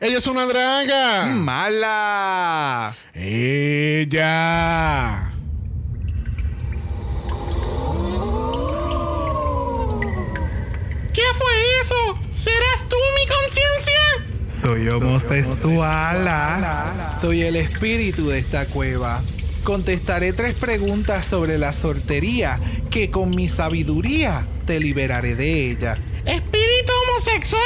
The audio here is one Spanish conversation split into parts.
Ella es una draga. Mala. Ella. ¿Qué fue eso? ¿Serás tú mi conciencia? Soy homosexual. Soy el espíritu de esta cueva. Contestaré tres preguntas sobre la soltería que con mi sabiduría te liberaré de ella. Espíritu homosexual,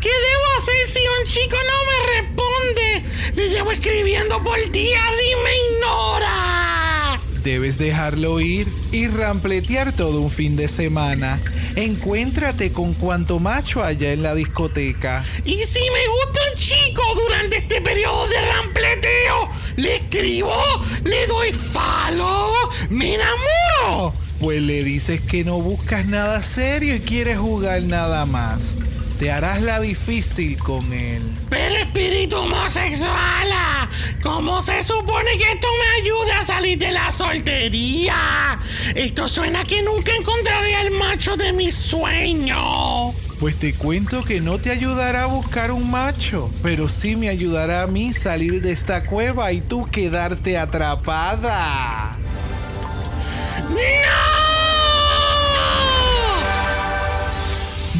¿qué debo hacer si un chico no me responde? Le llevo escribiendo por días y me ignora. Debes dejarlo ir y rampletear todo un fin de semana. Encuéntrate con cuanto macho haya en la discoteca. Y si me gusta un chico durante este periodo de rampleteo, le escribo, le doy falo, me enamoro. Pues le dices que no buscas nada serio y quieres jugar nada más. Te harás la difícil con él. Pero espíritu homosexual, ¿cómo se supone que esto me ayude a salir de la soltería? Esto suena que nunca encontraré al macho de mis sueños. Pues te cuento que no te ayudará a buscar un macho, pero sí me ayudará a mí salir de esta cueva y tú quedarte atrapada.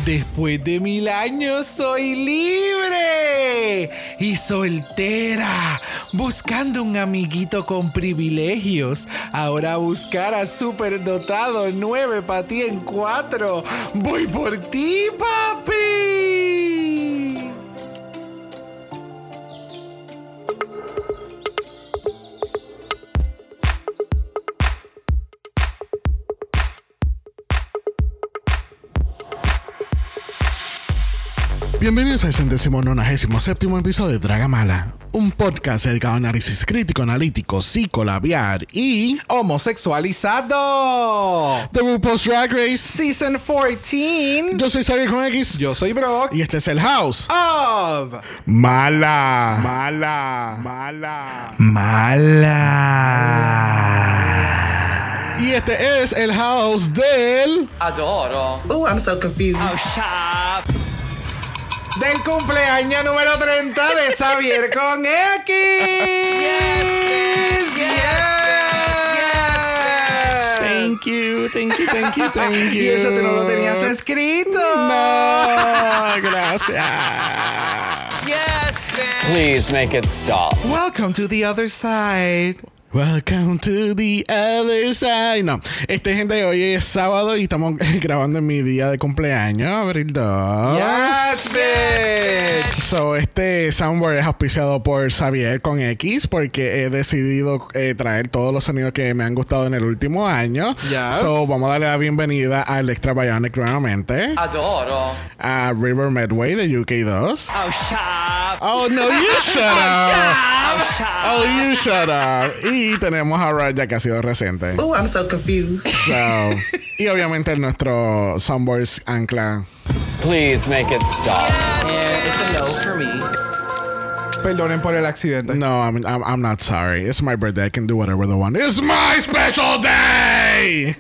Después de mil años soy libre y soltera, buscando un amiguito con privilegios. Ahora buscar a superdotado nueve para ti en cuatro. Voy por ti, papi. Bienvenidos al centésimo nonagésimo séptimo episodio de Dragamala, un podcast dedicado a análisis crítico, analítico, psicolabiar y Homosexualizado. The RuPaul's Drag Race. Season 14. Yo soy Xavier con X Yo soy Brock. y este es el House. Of Mala, mala, mala. Mala. Y este es el House del Adoro. Oh, I'm so confused. Del cumpleaños número 30 de Xavier con X. Yes, Thank you, thank you, thank you, thank you. Y eso te no lo tenías escrito. No, gracias. Yes, man. Please make it stop. Welcome to the other side. Welcome to the other side. No, este gente, hoy es sábado y estamos grabando en mi día de cumpleaños, abril 2. Yes, bitch. So, este soundboard es auspiciado por Xavier con X porque he decidido eh, traer todos los sonidos que me han gustado en el último año. Yes. So, vamos a darle la bienvenida al Extra Bionic nuevamente. Adoro. A River Medway de UK2. Oh, shut Oh, no, you shut up. Oh, shut Oh, you shut up. Y tenemos a Raya que ha sido reciente. Oh, I'm so confused. So, y obviamente nuestro soundboards ancla. Please make it stop. it's a no for me. Perdonen por el accidente. No, I'm, I'm, I'm not sorry. It's my birthday. I can do whatever the one. It's my special day.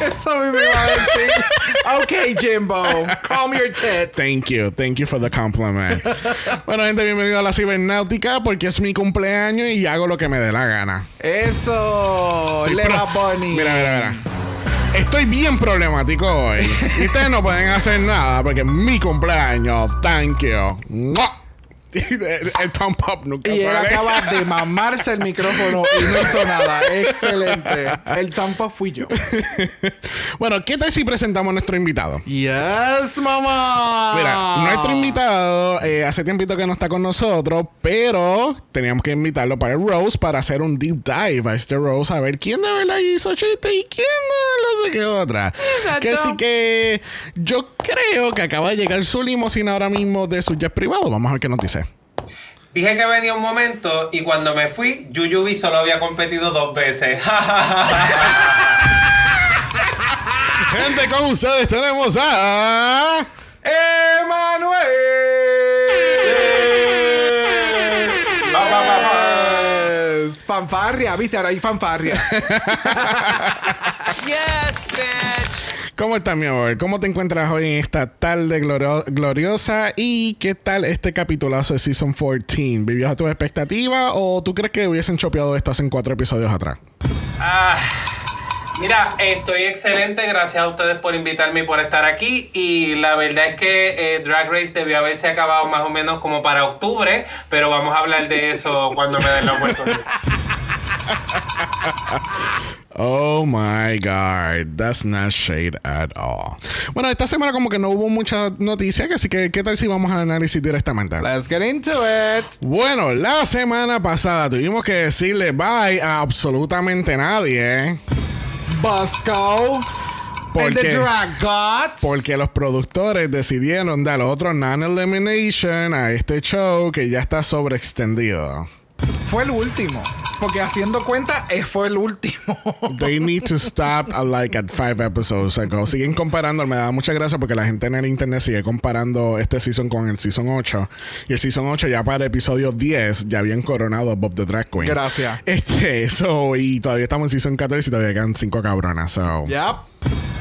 Eso me iba a decir. Ok, Jimbo. Calm your tits. Thank you. Thank you for the compliment. bueno, gente, bienvenido a la cibernáutica porque es mi cumpleaños y hago lo que me dé la gana. Eso. Leva pro- Bunny. Mira, mira, mira. Estoy bien problemático hoy. y ustedes no pueden hacer nada porque es mi cumpleaños. Thank you. ¡Mua! El, thumb up nunca Y él sale. acaba de mamarse el micrófono y no hizo nada. Excelente. El tampo fui yo. bueno, ¿qué tal si presentamos a nuestro invitado? Yes, mamá. Mira, nuestro invitado eh, hace tiempito que no está con nosotros, pero teníamos que invitarlo para el Rose para hacer un deep dive a este Rose a ver quién de verdad hizo chiste y quién de verdad se quedó atrás. Exacto. Que así que yo creo que acaba de llegar su limusina ahora mismo de su jet privado. Vamos a ver qué nos dice. Dije que venía un momento y cuando me fui, Yuyubi solo había competido dos veces. Gente, con ustedes tenemos a. ¡Emanuel! Fanfarria, viste, ahora hay fanfarria. Yes, bitch. ¿Cómo estás, mi amor? ¿Cómo te encuentras hoy en esta tarde glorio- gloriosa? ¿Y qué tal este capitulazo de Season 14? ¿Vivías a tu expectativa o tú crees que hubiesen chopeado esto hace cuatro episodios atrás? Ah, mira, estoy excelente. Gracias a ustedes por invitarme y por estar aquí. Y la verdad es que eh, Drag Race debió haberse acabado más o menos como para octubre. Pero vamos a hablar de eso cuando me den la oportunidad. Oh my god, that's not shade at all. Bueno, esta semana como que no hubo muchas noticias, así que ¿qué tal si vamos al análisis directamente? Let's get into it. Bueno, la semana pasada tuvimos que decirle bye a absolutamente nadie. Bosco. And the Porque, Drag Gods. porque los productores decidieron dar otro non-elimination a este show que ya está sobreextendido. Fue el último. Porque haciendo cuenta, eh, fue el último. They need to stop uh, like at five episodes ago. Siguen comparando, me da mucha gracia porque la gente en el internet sigue comparando este season con el season 8. Y el season 8 ya para el episodio 10 ya habían coronado a Bob the Drag Queen. Gracias. Este, so, y todavía estamos en season 14 y todavía quedan 5 cabronas. So, yep.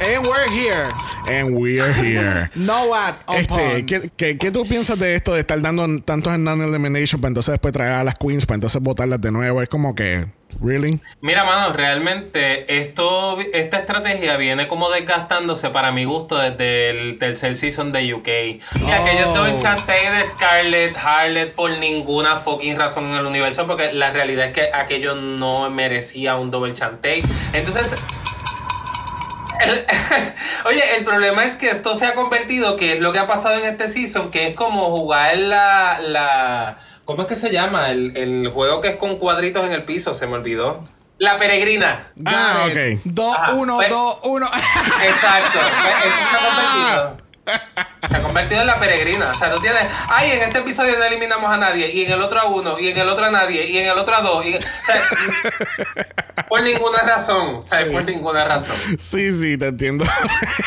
And we're here. and we're here. No what Este. ¿qué, qué, qué tú piensas de esto de estar dando tantos en non-elimination para entonces después traer a las queens para entonces votarlas de nuevo? Es como que, ¿really? Mira, mano, realmente esto, esta estrategia viene como desgastándose para mi gusto desde el tercer season de UK. Y aquello todo el chantey de Scarlett, Harlot por ninguna fucking razón en el universo, porque la realidad es que aquello no merecía un doble chantey. Entonces, el- oye, el problema es que esto se ha convertido, que es lo que ha pasado en este season, que es como jugar la... la ¿Cómo es que se llama? El, el juego que es con cuadritos en el piso, se me olvidó. La peregrina. Ah, ok. Dos, Ajá. uno, Pues- dos, uno. Exacto. Eso se ha convertido. Se ha convertido en la peregrina. O sea, tú tienes. Ay, en este episodio no eliminamos a nadie. Y en el otro a uno. Y en el otro a nadie. Y en el otro a dos. y- o sea, por ninguna razón. O sea, por ninguna razón. Sí, sí, te entiendo.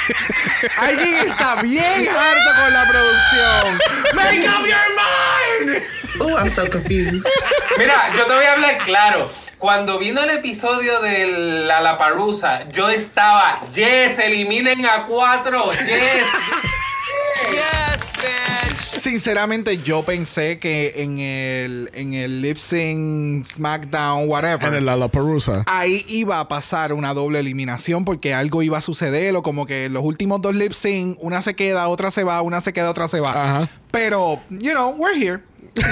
Alguien está bien harto con la producción. Make up your mind. Oh, I'm so confused. Mira, yo te voy a hablar claro. Cuando vino el episodio de la Laparusa, yo estaba, yes, eliminen a cuatro, yes. Yes, bitch. Sinceramente, yo pensé que en el, en el lip sync, SmackDown, whatever. en el Lollapalooza. ahí iba a pasar una doble eliminación porque algo iba a suceder o como que en los últimos dos lip sync una se queda, otra se va, una se queda, otra se va. Ajá. Pero, you know, we're here.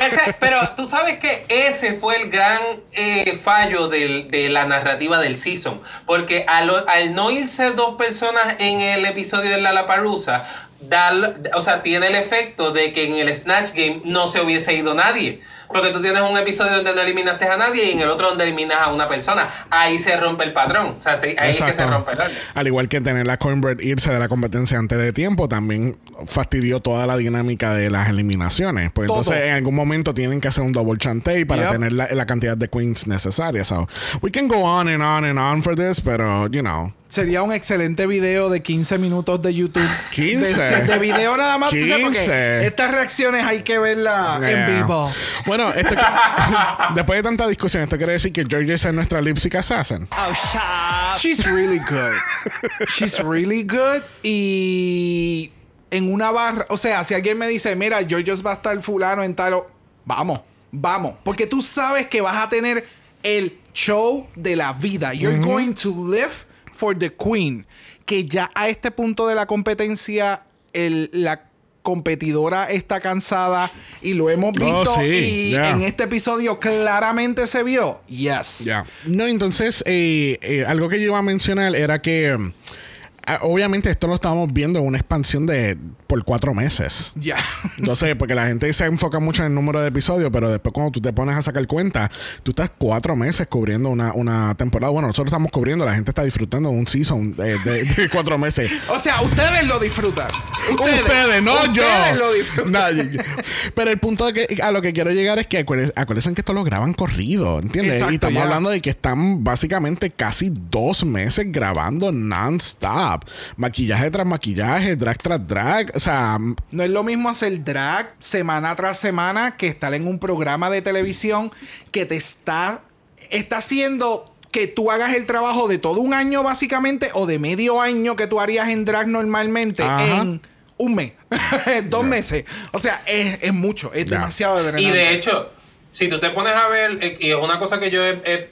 Ese- pero tú sabes que ese fue el gran eh, fallo del- de la narrativa del season. Porque al, al no irse dos personas en el episodio de la Laparusa, o sea, tiene el efecto de que en el Snatch Game no se hubiese ido nadie. Porque tú tienes un episodio donde no eliminaste a nadie y en el otro donde eliminas a una persona. Ahí se rompe el patrón. O sea, se- ahí es que se Exacto. rompe el orden. Al igual que tener la Cornbread irse de la competencia antes de tiempo, también fastidió toda la dinámica de las eliminaciones. Pues Todo. entonces en algún momento tienen que hacer un double chantey para Yep. tener la, la cantidad de queens necesaria. So, we can go on and on and on for this, pero, you know. Sería un excelente video de 15 minutos de YouTube. 15. De, de video nada más. tú sabes, porque 15. estas reacciones hay que verlas en vivo. Bueno, esto que- después de tanta discusión, esto quiere decir que George es nuestra lipstick assassin. Oh, shut up. She's really good. She's really good. Y en una barra, o sea, si alguien me dice, mira, Georgios va a estar fulano en tal, vamos, vamos. Porque tú sabes que vas a tener el show de la vida. You're going to live for the queen. Que ya a este punto de la competencia, el, la competidora está cansada y lo hemos visto. Oh, sí, y yeah. en este episodio claramente se vio. Yes. Ya. No, entonces, eh, eh, algo que yo iba a mencionar era que mm, obviamente esto lo estábamos viendo en una expansión de por cuatro meses. Ya. Entonces, porque la gente se enfoca mucho en el número de episodios, pero después cuando tú te pones a sacar cuenta, tú estás cuatro meses cubriendo una, una temporada. Bueno, nosotros estamos cubriendo, la gente está disfrutando de un season de, de- de cuatro meses. O sea, ustedes lo disfrutan. Ustedes, no yo. Ustedes lo disfrutan. Pero el punto de que, a lo que quiero llegar es que acuérdense, que esto lo graban corrido, ¿entiendes? Exacto, y estamos hablando de que están básicamente casi dos meses grabando non-stop. Maquillaje tras maquillaje, drag tras drag. O sea, No es lo mismo hacer drag semana tras semana que estar en un programa de televisión que te está, está haciendo que tú hagas el trabajo de todo un año básicamente o de medio año que tú harías en drag normalmente Ajá. en un mes, dos meses. O sea, es, es mucho, es Ya. demasiado adrenalina. Y de hecho, si tú te pones a ver, eh, y es una cosa que yo he, he-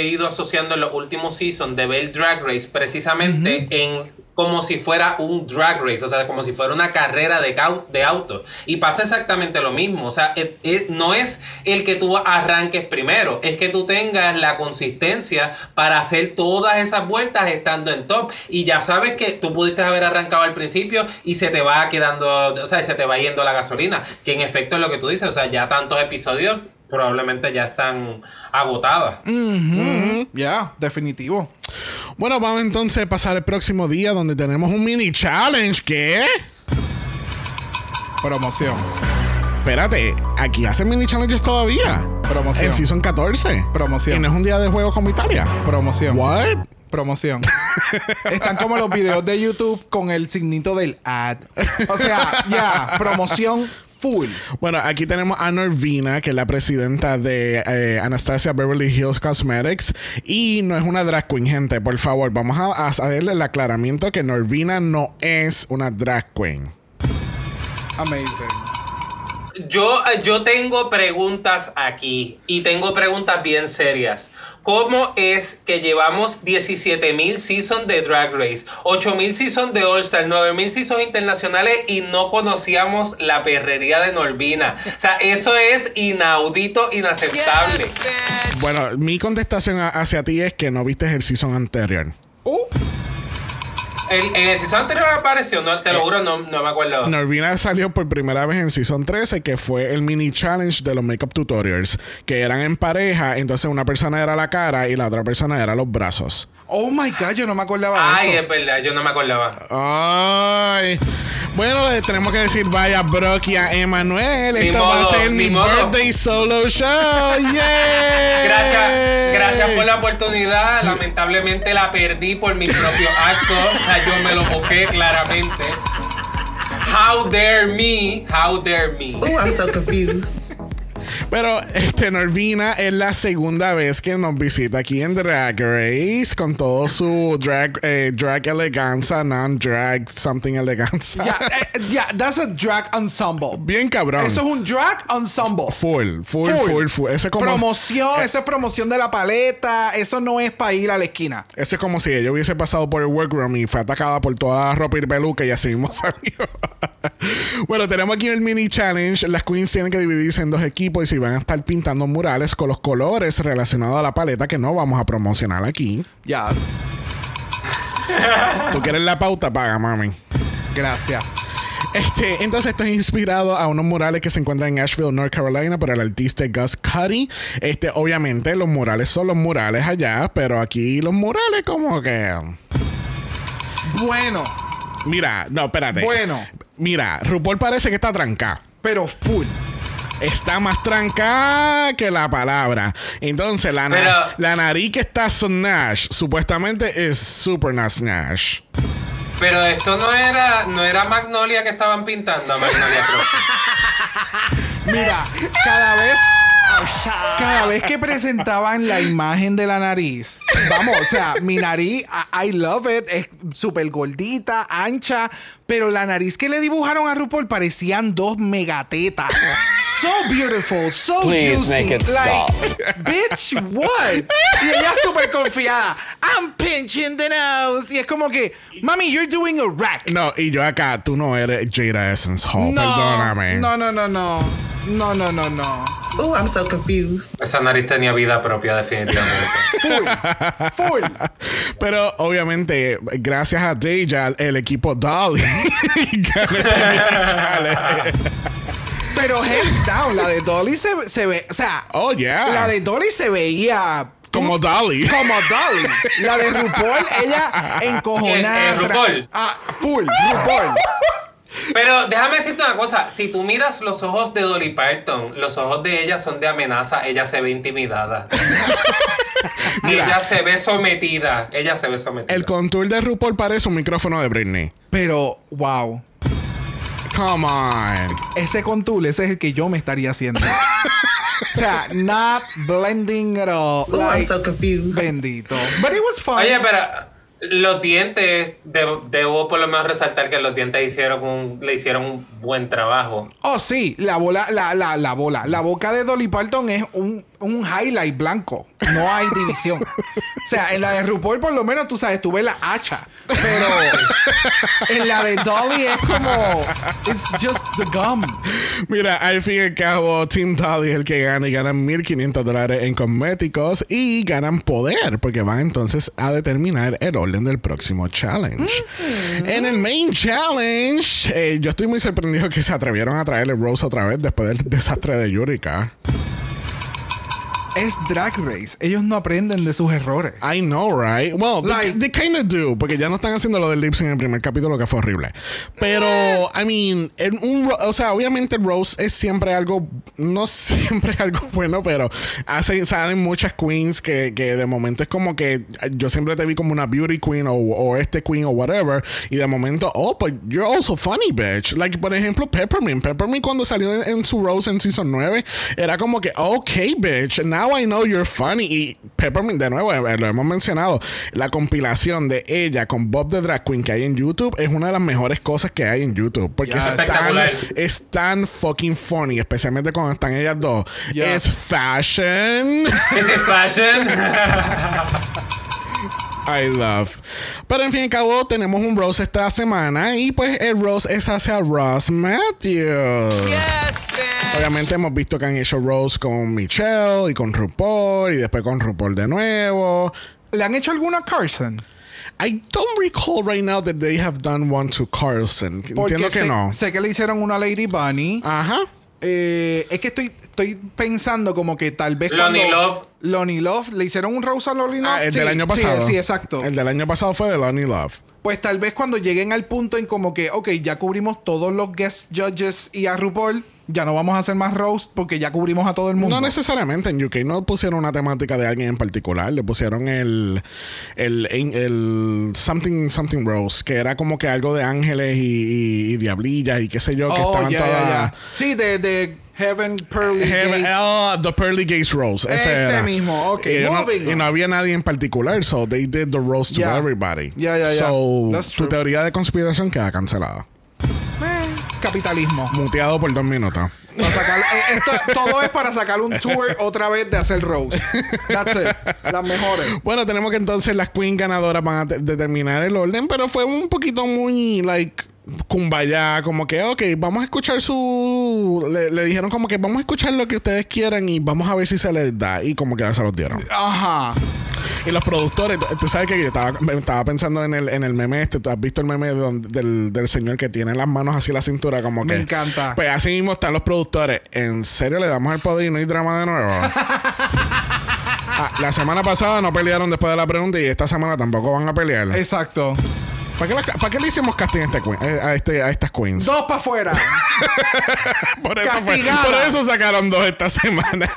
he ido asociando en los últimos seasons de ver Drag Race, precisamente en como si fuera un drag race, o sea, como si fuera una carrera de, de auto. Y pasa exactamente lo mismo, o sea, no es el que tú arranques primero, es que tú tengas la consistencia para hacer todas esas vueltas estando en top. Y ya sabes que tú pudiste haber arrancado al principio y se te va quedando, o sea, se te va yendo la gasolina, que en efecto es lo que tú dices, o sea, ya tantos episodios probablemente ya están agotadas. Ya, definitivo. Bueno, vamos entonces a pasar el próximo día donde tenemos un mini challenge. ¿Qué? Promoción. Espérate, aquí hacen mini challenges todavía. Promoción. En Season 14. Promoción. Y no es un día de juego como Italia. Promoción. What? Promoción. Están como los videos de YouTube con el signito del ad. O sea, ya, promoción full. Bueno, aquí tenemos a Norvina, que es la presidenta de eh, Anastasia Beverly Hills Cosmetics. Y no es una drag queen, gente. Por favor, vamos a, a hacerle el aclaramiento que Norvina no es una drag queen. Amazing. Yo, yo tengo preguntas aquí y tengo preguntas bien serias. ¿Cómo es que llevamos 17.000 seasons de Drag Race, 8.000 seasons de All Star, 9.000 seasons internacionales y no conocíamos la perrería de Norvina? O sea, eso es inaudito, inaceptable. Bueno, mi contestación hacia ti es que no viste el season anterior. El- en el season anterior apareció, no, te lo juro, no, no me acuerdo. Norvina salió por primera vez en Season 13, que fue el mini challenge de los makeup tutorials, que eran en pareja, entonces una persona era la cara y la otra persona era los brazos. Oh my god, yo no me acordaba Ay, de es eso. verdad, yo no me acordaba. Ay. Bueno, le tenemos que decir vaya Brock y a Emanuel. Esto va a modo, ser mi modo. birthday solo show. ¡Yay! Gracias, gracias por la oportunidad. Lamentablemente la perdí por mis propios actos. O sea, yo me lo busqué claramente. How dare me? How dare me? Pero este Norvina es la segunda vez que nos visita aquí en Drag Race con todo su drag, eh, drag eleganza, non-drag, something eleganza. Ya, eh, ya, that's a drag ensemble. Bien cabrón. Eso es un drag ensemble. full, full, full, full, Eso es como, Promoción, eso es promoción de la paleta. Eso no es para ir a la esquina. eso es como si ella hubiese pasado por el workroom y fue atacada por toda la ropa y peluca y así mismo salió. bueno, tenemos aquí el mini challenge. Las queens tienen que dividirse en dos equipos y si van a estar pintando murales con los colores relacionados a la paleta que no vamos a promocionar aquí. Ya, Tú quieres la pauta, paga, mami. gracias. Este, entonces esto es inspirado a unos murales que se encuentran en Asheville, North Carolina, por el artista Gus Cuddy. Este, obviamente, los murales son los murales allá, pero aquí los murales como que. Bueno, Mira, no, espérate. Bueno. Mira, RuPaul parece que está trancada. pero full. Está más trancada que la palabra. Entonces, la, na- la nariz que está Snash, supuestamente es Super Nash. Pero esto no era, no era Magnolia que estaban pintando, Magnolia. Mira, cada vez. Cada vez que presentaban la imagen de la nariz, vamos, o sea, mi nariz, I, I love it, es súper gordita, ancha, pero la nariz que le dibujaron a RuPaul parecían dos megatetas. So beautiful, so Please juicy. make it like, bitch, what? Y ella súper confiada. I'm pinching the nose. Y es como que, mami, you're doing a rack. No, y yo acá, tú no eres Jada Essence Hall, perdóname. No, no, no, no. No, no, no, no. Oh, I'm so confused. Esa nariz tenía vida propia, definitivamente. Full. Pero obviamente, gracias a Deja, el equipo Dolly Pero hands down, la de Dolly se, se ve, o sea, Oh, yeah. la de Dolly se veía Como Dolly. como Dolly. La de RuPaul, ella encojonada. Eh, eh, RuPaul. Ah, full, RuPaul. Pero déjame decirte una cosa, si tú miras los ojos de Dolly Parton, los ojos de ella son de amenaza, ella se ve intimidada. ella se ve sometida, ella se ve sometida. El contour de RuPaul parece un micrófono de Britney. Pero, wow. Come on. Ese contour, ese es el que yo me estaría haciendo. O sea, not blending at all. Ooh, I'm Like, so confused. bendito. But it was fun. Oye, pero los dientes, de- debo por lo menos resaltar que los dientes hicieron un, le hicieron un buen trabajo. Oh, sí, la bola, la, la, la bola. La boca de Dolly Parton es un, un highlight blanco. No hay división. o sea, en la de RuPaul, por lo menos, tú sabes, tú ves la hacha. Pero en la de Dolly es como. It's just the gum. Mira, al fin y al cabo, Team Dolly es el que gana y ganan 1.500 dólares en cosméticos y ganan poder porque van entonces a determinar el orden del próximo challenge. En el main challenge, eh, yo estoy muy sorprendido que se atrevieron a traerle Rose otra vez después del desastre de Yurika. Es Drag Race. Ellos no aprenden de sus errores. I know, right? Well, Like- they, they kind of do, porque ya no están haciendo lo del lip en el primer capítulo que fue horrible. Pero, I mean, en un, o sea, obviamente Rose es siempre algo, no siempre algo bueno, pero hace, salen muchas queens que, que de momento es como que yo siempre te vi como una beauty queen o, o este queen o whatever, y de momento, oh, but you're also funny, bitch. Like, por ejemplo, Peppermint. Peppermint cuando salió en, en su Rose en Season 9, era como que, okay, bitch, now I know you're funny. Y Peppermint, de nuevo, eh, lo hemos mencionado, la compilación de ella con Bob the Drag Queen que hay en YouTube es una de las mejores cosas que hay en YouTube. Porque Yes. es, tan, es tan fucking funny, especialmente cuando están ellas dos. Yes. Es fashion. ¿Es fashion? I love. Pero en fin y cabo, tenemos un Rose esta semana. Y pues el Rose es hacia Ross Matthews. Obviamente hemos visto que han hecho Rose con Michelle y con RuPaul. Y después con RuPaul de nuevo. ¿Le han hecho alguna a Carson? I don't recall right now that they have done one to Carlson. Porque Entiendo que sé, no. sé que le hicieron una a Lady Bunny. Ajá. Eh, es que estoy, estoy pensando como que tal vez Lonnie. Love. Lonnie Love. ¿Le hicieron un Rose a Lonnie Love? Ah, el Sí, del año sí, pasado. Sí, exacto. El del año pasado fue de Lonnie Love. Pues tal vez cuando lleguen al punto en como que, ok, ya cubrimos todos los guest judges y a RuPaul, ya no vamos a hacer más roast porque ya cubrimos a todo el mundo. No necesariamente en UK no pusieron una temática de alguien en particular, le pusieron el el, el something something rose, que era como que algo de ángeles y, y- y diablillas y qué sé yo, que Oh, estaban ya, todas ya. Sí, de, de Heaven Pearly Heaven- Gates. oh, the Pearly Gates Rose. Ese, Ese era. mismo, ok, Y no, moving y no había nadie en particular, so they did the roast to Yeah. everybody. Yeah, yeah, yeah. So, That's tu true. teoría de conspiración queda cancelada. Eh, capitalismo. Muteado por dos minutos. Para sacar- eh, esto- todo es para sacar un tour otra vez de hacer roast. That's it. Las mejores. Bueno, tenemos que entonces las queen ganadoras van a te- determinar el orden, pero fue un poquito muy, like, kumbaya, como que, ok, vamos a escuchar su... Le, le dijeron como que vamos a escuchar lo que ustedes quieran y vamos a ver si se les da. Y como que ya se los dieron. Ajá. Y los productores, tú sabes que yo estaba, me estaba pensando en el, en el meme este, tú has visto el meme de donde- del, del señor que tiene las manos así en la cintura, como Me que... encanta. Pues así mismo están los productores. ¿En serio le damos el poder y no hay drama de nuevo? Ah, la semana pasada no pelearon después de la pregunta y esta semana tampoco van a pelear. Exacto. ¿Para qué, para qué le hicimos casting a, este eh, a, este, a estas queens? Dos para afuera. por, eso fue- castigada. por eso sacaron dos esta semana.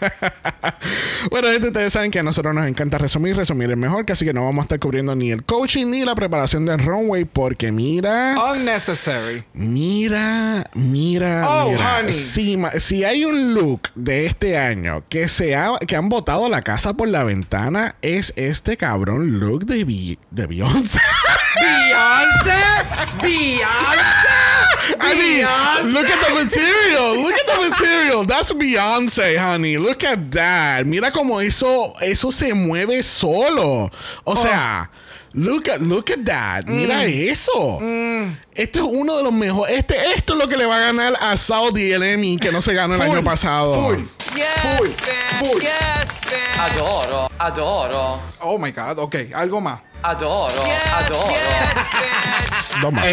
bueno, gente, ustedes saben que a nosotros nos encanta resumir, resumir es mejor, que así que no vamos a estar cubriendo ni el coaching ni la preparación del runway, porque mira, Unnecessary. mira, mira, Oh, mira. honey. Si, hay un look de este año que se ha, que han botado la casa por la ventana, es este cabrón look de, de Beyoncé. Beyoncé. Beyoncé. I mean, look at the material. Look at the material. That's Beyonce, honey. Look at that. Mira cómo eso, eso se mueve solo. O sea, look at, look at that. Mira eso. Este es uno de los mejores. Este, esto es lo que le va a ganar a Saudi el Emmy que no se ganó el Full, año pasado. Full. Full. Full. Adoro, adoro, Oh my God. Ok, algo más. adoro, adoro. Dos más.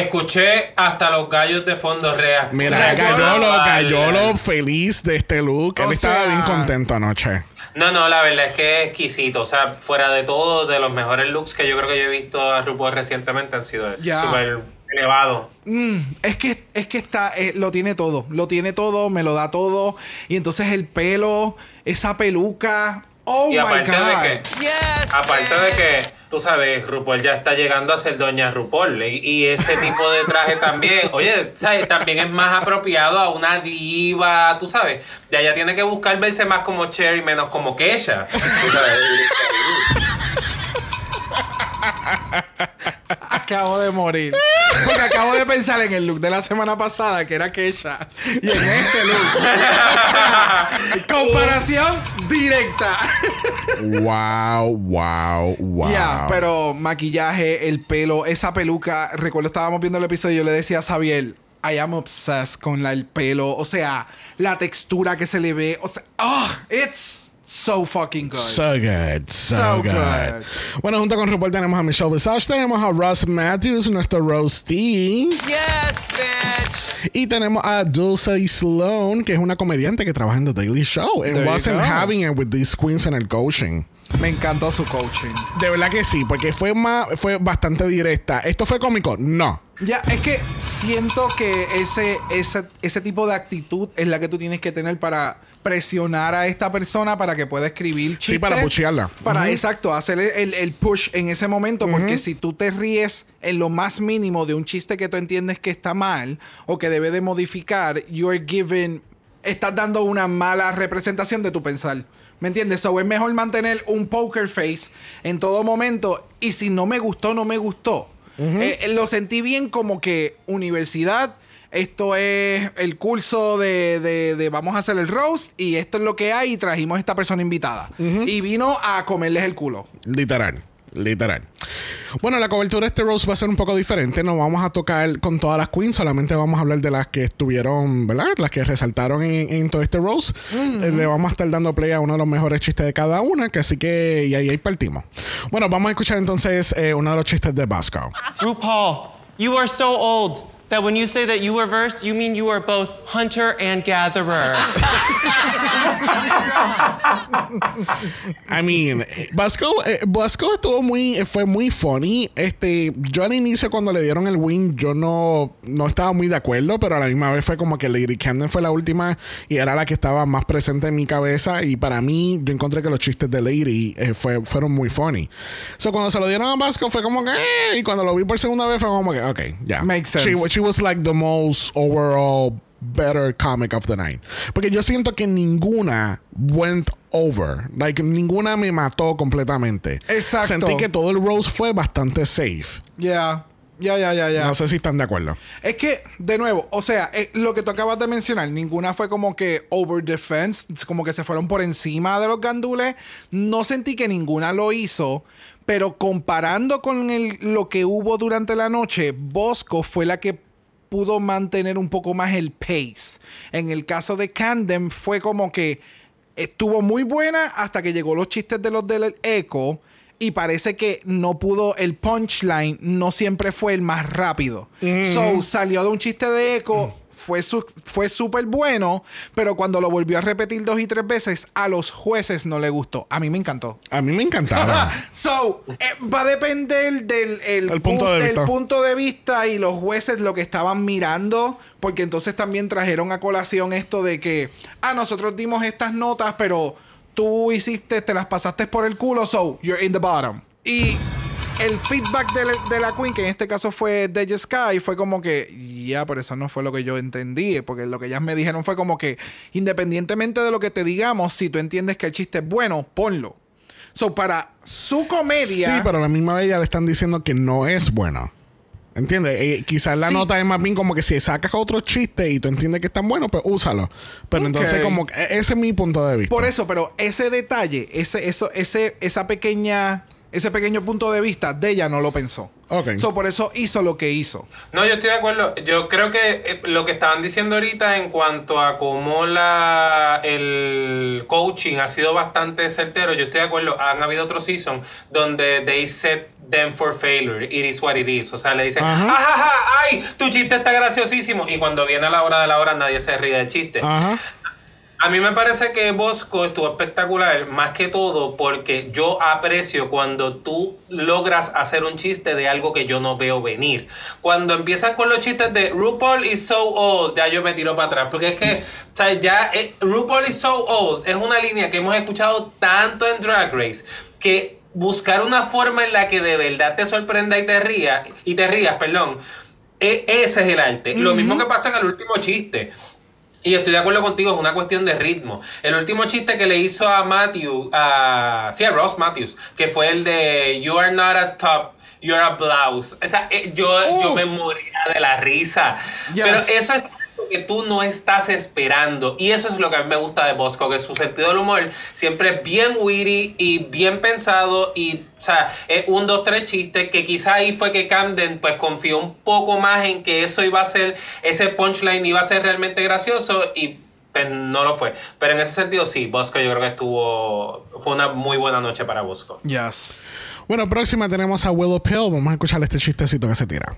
Escuché hasta los gallos de fondo real. Mira, Gallolo, Gallolo feliz de este look. Él estaba bien contento anoche. No, no, la verdad es que es exquisito. O sea, fuera de todo, de los mejores looks que yo creo que yo he visto a RuPaul recientemente han sido esos. Súper elevado. Mm, es que es que está eh, lo tiene todo, lo tiene todo, me lo da todo y entonces el pelo, esa peluca, oh y my aparte god. de que. Aparte de que tú sabes, RuPaul ya está llegando a ser Doña RuPaul. Y, ese tipo de traje también, oye, ¿sabes? También es más apropiado a una diva, tú sabes. Ya ella tiene que buscar verse más como Cherry, menos como Kesha. Tú sabes. Acabo de morir. Porque acabo de pensar en el look de la semana pasada, que era Kesha. Y en este look. Comparación directa. Wow, wow, wow. Ya, pero maquillaje, el pelo, esa peluca. Recuerdo, estábamos viendo el episodio y yo le decía a Xavier. I am obsessed con la, el pelo. O sea, la textura que se le ve. O sea, oh, it's so fucking good. So good, so, So good. good. Bueno, junto con RuPaul tenemos a Michelle Visage, tenemos a Ross Matthews, nuestro roasty. Yes, bitch. Y tenemos a Dulce Sloan, que es una comediante que trabaja en The Daily Show. And There wasn't having it with these queens en el coaching. Me encantó su coaching. De verdad que sí, porque fue más, fue bastante directa. ¿Esto fue cómico? No. Ya, es que siento que ese, ese, ese tipo de actitud es la que tú tienes que tener para presionar a esta persona para que pueda escribir chistes. Sí, para pushearla. Para, exacto, hacer el, el push en ese momento. Porque si tú te ríes en lo más mínimo de un chiste que tú entiendes que está mal o que debe de modificar, you're given... Estás dando una mala representación de tu pensar. ¿Me entiendes? So es mejor mantener un poker face en todo momento. Y si no me gustó, no me gustó. Eh, eh, lo sentí bien como que universidad. Esto es el curso de, de- de vamos a hacer el roast y esto es lo que hay y trajimos a esta persona invitada. Y vino a comerles el culo. Literal. Literal. Bueno, la cobertura de este Rose va a ser un poco diferente. No vamos a tocar con todas las queens, solamente vamos a hablar de las que estuvieron, ¿verdad? Las que resaltaron en, en todo este Rose. Eh, le vamos a estar dando play a uno de los mejores chistes de cada una, que así que y ahí, ahí partimos. Bueno, vamos a escuchar entonces eh, uno de los chistes de Basco. RuPaul, you are so old that when you say that you were versed, you mean you are both hunter and gatherer. I mean, Basco, eh, Basco estuvo muy, fue muy funny. Este, yo al inicio cuando le dieron el win, yo no, no estaba muy de acuerdo, pero a la misma vez fue como que Lady Camden fue la última y era la que estaba más presente en mi cabeza. Y para mí, yo encontré que los chistes de Lady eh, fue, fueron muy funny. So cuando se lo dieron a Basco fue como que, eh, y cuando lo vi por segunda vez fue como que, ok, ya. Makes She, sense. she was like the most overall better comic of the night. Porque yo siento que ninguna went over. Like, ninguna me mató completamente. Exacto. Sentí que todo el Rose fue bastante safe. Ya, ya, ya, ya. No sé si están de acuerdo. Es que, de nuevo, o sea, eh, lo que tú acabas de mencionar, ninguna fue como que over defense, como que se fueron por encima de los gandules. No sentí que ninguna lo hizo, pero comparando con el- lo que hubo durante la noche, Bosco fue la que pudo mantener un poco más el pace. En el caso de Camden fue como que estuvo muy buena hasta que llegó los chistes de los del eco y parece que no pudo el punchline no siempre fue el más rápido. So salió de un chiste de eco fue su- fue súper bueno, pero cuando lo volvió a repetir dos y tres veces a los jueces no le gustó. A mí me encantó. A mí me encantaba. So, eh, va a depender del el El punto de pu- del punto de vista y los jueces lo que estaban mirando, porque entonces también trajeron a colación esto de que, ah, nosotros dimos estas notas, pero tú hiciste, te las pasaste por el culo, so you're in the bottom. Y el feedback de, la- de la Queen, que en este caso fue de Sky, fue como que, ya, pero eso no fue lo que yo entendí, porque lo que ellas me dijeron fue como que, independientemente de lo que te digamos, si tú entiendes que el chiste es bueno, ponlo. So, para su comedia. Sí, pero a la misma vez ya le están diciendo que no es bueno. ¿Entiendes? Eh, quizás la Sí. nota es más bien como que si sacas otro chiste y tú entiendes que están buenos, pues úsalo. Pero entonces, como que e- ese es mi punto de vista. Por eso, pero ese detalle, ese, eso, ese, esa pequeña, ese pequeño punto de vista de ella no lo pensó. Ok. So, por eso hizo lo que hizo. No, yo estoy de acuerdo. Yo creo que eh, lo que estaban diciendo ahorita en cuanto a cómo la el coaching ha sido bastante certero, yo estoy de acuerdo. Han habido otros season donde they set them for failure. It is what it is. O sea, le dicen, Ajá. ajaja, ay, tu chiste está graciosísimo. Y cuando viene a la hora de la hora, nadie se ríe del chiste. Ajá. A mí me parece que Bosco estuvo espectacular, más que todo porque yo aprecio cuando tú logras hacer un chiste de algo que yo no veo venir. Cuando empiezan con los chistes de RuPaul is so old, ya yo me tiro para atrás. Porque es que, o sea, ya eh, RuPaul is so old es una línea que hemos escuchado tanto en Drag Race que buscar una forma en la que de verdad te sorprenda y te rías, y te rías, perdón. E- ese es el arte. Lo mismo que pasó en el último chiste. Y estoy de acuerdo contigo, es una cuestión de ritmo. El último chiste que le hizo a Matthew, a, sí, a Ross Matthews, que fue el de You are not a top, you're a blouse. O sea, eh, yo, yo me moría de la risa. Yes. Pero eso es que tú no estás esperando. Y eso es lo que a mí me gusta de Bosco, que su sentido del humor siempre es bien witty y bien pensado. Y, o sea, es un, dos, tres chistes que quizá ahí fue que Camden pues confió un poco más en que eso iba a ser, ese punchline iba a ser realmente gracioso y pues, no lo fue. Pero en ese sentido sí, Bosco yo creo que estuvo, fue una muy buena noche para Bosco. Yes. Bueno, próxima tenemos a Willow Pill. Vamos a escuchar este chistecito que se tira.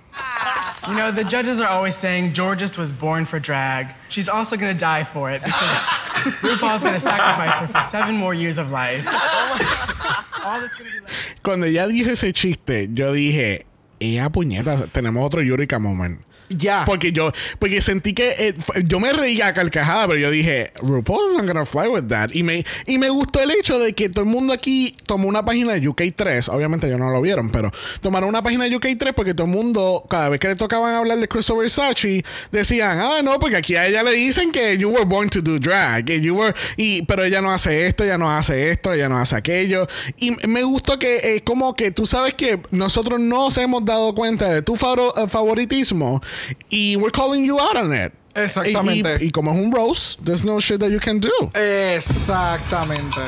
You know, the judges are always saying Georges was born for drag. She's also gonna die for it because RuPaul's gonna sacrifice her for seven more years of life. All that's gonna be left. Cuando ella dijo ese chiste, yo dije, ella puñeta, tenemos otro Eureka moment. Ya. Porque yo, porque sentí que eh, yo me reía a carcajada, pero yo dije, RuPaul's not gonna fly with that. Y me, y me gustó el hecho de que todo el mundo aquí tomó una página de UK3. Obviamente ellos no lo vieron, pero tomaron una página de UK3 porque todo el mundo, cada vez que le tocaban hablar de Christopher Versace, decían, ah, no, porque aquí a ella le dicen que you were born to do drag. que you were, y, pero ella no hace esto, ella no hace esto, ella no hace aquello. Y me gustó que es como que tú sabes que nosotros nos hemos dado cuenta de tu faro- eh, favoritismo y we're calling you out on it. Exactamente. Y, y- y como es un roast, there's no shit that you can do. Exactamente.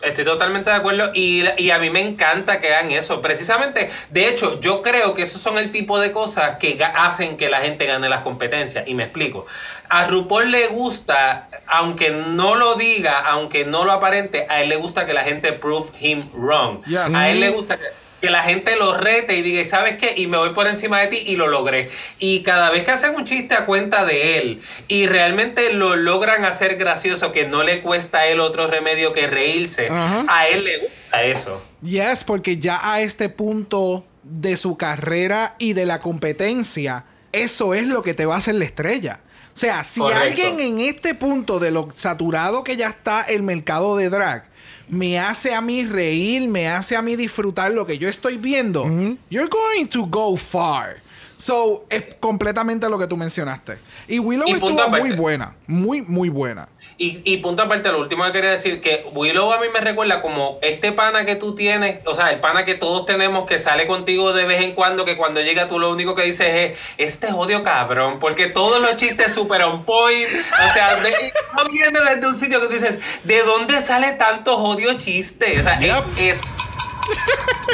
Estoy totalmente de acuerdo y, y a mí me encanta que hagan eso. Precisamente, de hecho, yo creo que esos son el tipo de cosas que hacen que la gente gane las competencias. Y me explico. A RuPaul le gusta, aunque no lo diga, aunque no lo aparente, a él le gusta que la gente prove him wrong. Yes. A él le gusta que, que la gente lo rete y diga, ¿sabes qué? Y me voy por encima de ti y lo logré. Y cada vez que hacen un chiste a cuenta de él y realmente lo logran hacer gracioso, que no le cuesta a él otro remedio que reírse, a él le gusta eso. Yes, porque ya a este punto de su carrera y de la competencia, eso es lo que te va a hacer la estrella. O sea, si Correcto. alguien en este punto de lo saturado que ya está el mercado de drag me hace a mí reír, me hace a mí disfrutar lo que yo estoy viendo, you're going to go far. So, es completamente lo que tú mencionaste. Y Willow Y estuvo muy buena, muy, muy buena. Y, y punto aparte, lo último que quería decir, que Willow a mí me recuerda como este pana que tú tienes, o sea, el pana que todos tenemos que sale contigo de vez en cuando, que cuando llega tú lo único que dices es, este odio cabrón, porque todos los chistes super on point, o sea, de, no viene desde un sitio que tú dices, ¿de dónde sale tanto odio chiste? O sea, Yep. es, es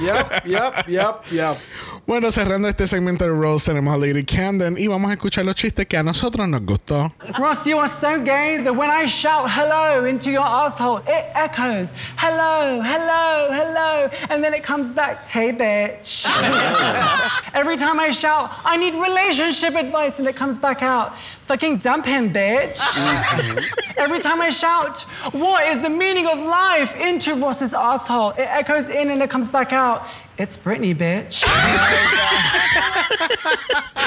Yep, yep, yep, yep. Bueno, cerrando este segmento de Rose, tenemos a Lady Camden y vamos a escuchar los chistes que a nosotros nos gustó. Ross, you are so gay that when I shout hello into your asshole, it echoes hello, hello, hello, and then it comes back, hey bitch. Oh. Every time I shout, I need relationship advice, and it comes back out, fucking dump him, bitch. Every time I shout, what is the meaning of life into Ross's asshole, it echoes in and it comes back out, it's Britney, bitch.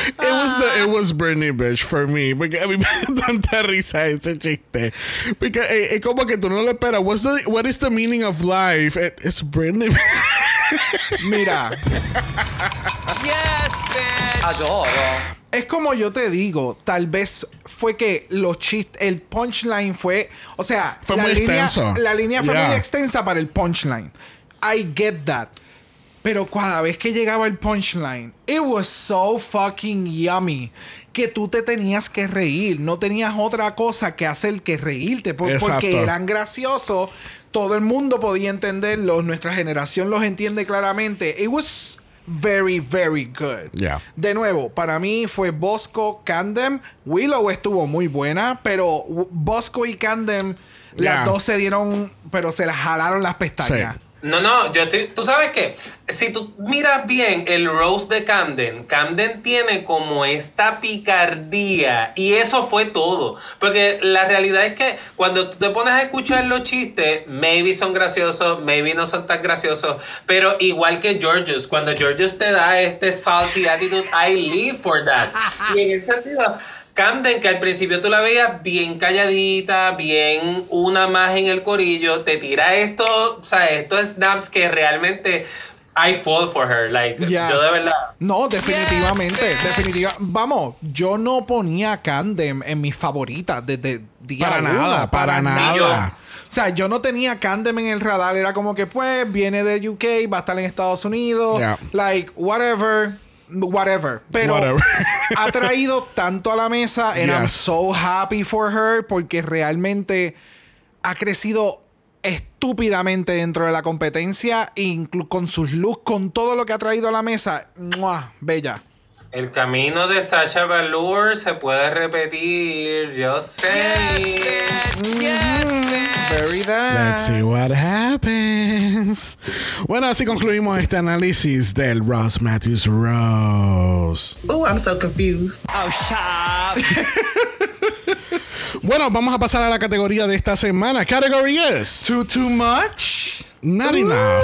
It was the, it was Britney bitch for me. Porque a mí me da tanta risa ese chiste. Porque eh, es como que tú no le esperas. What's the, what is the meaning of life? It- it's Britney. Mira, Yes, bitch. Adoro. Es como yo te digo, tal vez fue que los chistes, el punchline fue, o sea, Fue la muy línea, extenso. la línea fue Yeah. muy extensa para el punchline. I get that. Pero cada vez que llegaba el punchline, it was so fucking yummy que tú te tenías que reír, no tenías otra cosa que hacer que reírte por- porque eran graciosos, todo el mundo podía entenderlos, nuestra generación los entiende claramente. It was very very good. Yeah. De nuevo, para mí fue Bosco, Candem. Willow estuvo muy buena, pero Bosco y Candem, Yeah. las dos se dieron, pero se las jalaron las pestañas. Sí. No, no, yo estoy. Tú sabes que si tú miras bien el Rose de Camden, Camden tiene como esta picardía y eso fue todo. Porque la realidad es que cuando tú te pones a escuchar los chistes, maybe son graciosos, maybe no son tan graciosos, pero igual que Georgios, cuando Georgios te da este salty attitude, I live for that. Y en ese sentido. Camden, que al principio tú la veías bien calladita, bien una más en el corillo, te tira esto, o sea, estos snaps que realmente I fall for her. Like, Yes. yo de verdad. No, definitivamente. definitiva. Vamos, yo no ponía a Candem en mis favoritas desde día Para uno, nada, para nada. O sea, yo no tenía Candem en el radar. Era como que, pues, viene de UK, va a estar en Estados Unidos. Yeah. Like, whatever. Whatever. Pero Whatever. ha traído tanto a la mesa. And I'm so happy for her. Porque realmente ha crecido estúpidamente dentro de la competencia. Inclu con sus looks, con todo lo que ha traído a la mesa. ¡Mua! Bella. El camino de Sasha Velour se puede repetir, yo sé. Very that. Let's see what happens. Bueno, así concluimos este análisis del Ross Matthews Rose. Oh, I'm so confused. Bueno, vamos a pasar a la categoría de esta semana. Category is Too too much. Not enough.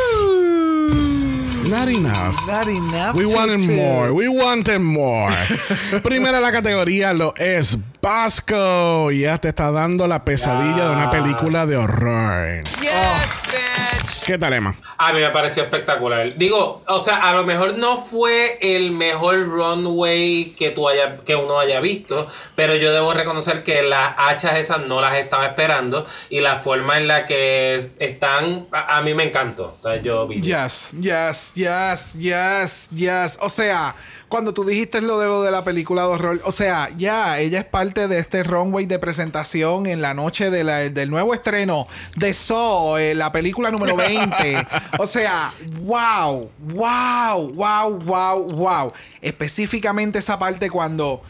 Not enough. Not enough. We wanted more. We wanted more. Primera la categoría lo es Basco. Ya te está dando la pesadilla de una película de horror. Yes, bitch. ¿Qué tal, Emma? A mí me pareció espectacular. Digo, o sea, a lo mejor no fue el mejor runway que tú haya, que uno haya visto, pero yo debo reconocer que las hachas esas no las estaba esperando y la forma en la que es- están, a, a mí me encantó. Sea, yo vi. Yes, yes, yes, yes, yes. O sea, cuando tú dijiste lo de lo de la película de horror, o sea, ya, ella es parte de este runway de presentación en la noche de la- del nuevo estreno de Saw, eh, la película número 20. o sea, wow, wow, wow, wow, wow. Específicamente esa parte cuando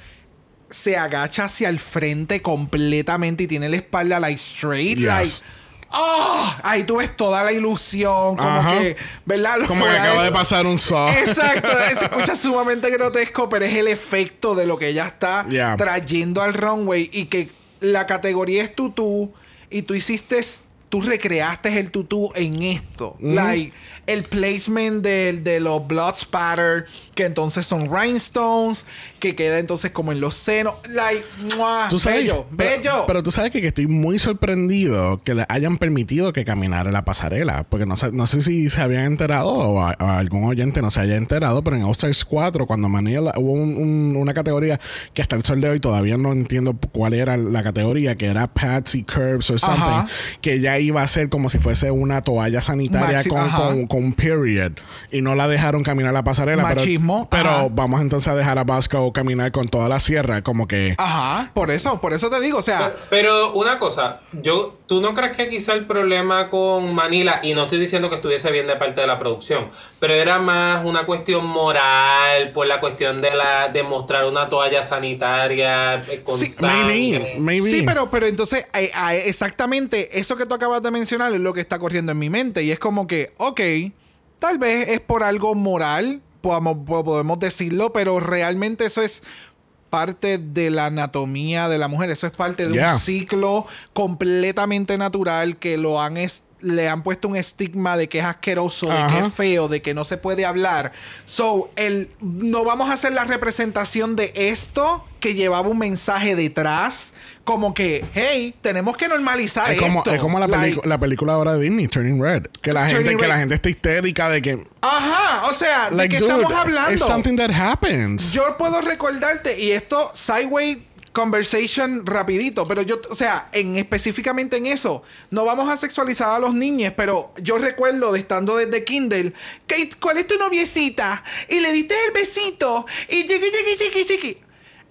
se agacha hacia el frente completamente y tiene la espalda like straight, Yes. like ¡Oh! Ahí tú ves toda la ilusión, como Ajá. que, ¿verdad? Como que acaba de pasar un saw. Exacto, se escucha sumamente grotesco, pero es el efecto de lo que ella está Yeah. trayendo al runway y que la categoría es tutú y tú hiciste, tú recreaste el tutú en esto. Like, el placement del- de, los blood spatter, que entonces son rhinestones, que queda entonces como en los senos. Like, ¡mua! Tú sabes, bello, pero, bello. pero tú sabes que, que estoy muy sorprendido que le hayan permitido que caminara la pasarela. Porque no sé, no sé si se habían enterado o, a- algún oyente no se haya enterado, pero en All Stars 4, cuando Manila hubo un- un- una categoría que hasta el sol de hoy todavía no entiendo cuál era la categoría, que era Patsy Curbs o something, Ajá. que ya iba a ser como si fuese una toalla sanitaria Maxi- con, ajá. con, con period. Y no la dejaron caminar la pasarela. pero- Machismo, Pero, ajá. vamos entonces a dejar a Vasco caminar con toda la sierra, como que. Ajá, por eso, por eso te digo, o sea, Pero una cosa, yo, ¿tú no crees que quizá el problema con Manila, y no estoy diciendo que estuviese bien de parte de la producción, pero era más una cuestión moral, por la cuestión de la de mostrar una toalla sanitaria eh, con Sí, sangre? maybe, maybe. Sí, pero, pero entonces, eh, eh, exactamente eso que tú acabas de mencionar es lo que está corriendo en mi mente. Y es como que, ok, tal vez es por algo moral, podamos- podemos decirlo, pero realmente eso es parte de la anatomía de la mujer. Eso es parte de Yeah. un ciclo completamente natural que lo han le han puesto un estigma de que es asqueroso, de que es feo, de que no se puede hablar. So, el, no vamos a hacer la representación de esto que llevaba un mensaje detrás, como que, hey, tenemos que normalizar Es como, esto. es como la, Like, la película ahora de Disney, Turning Red. Que la, Turning gente, que la gente está histérica de que. Ajá, o sea, ¿de qué dude, estamos hablando? It's something that happens. Yo puedo recordarte, y esto, sideway conversation rapidito, pero yo, o sea, en específicamente en eso, no vamos a sexualizar a los niños, pero yo recuerdo de estando desde Kindle, Kate, ¿cuál es tu noviecita? Y le diste el besito, y llegué, llegué, llegué, llegué.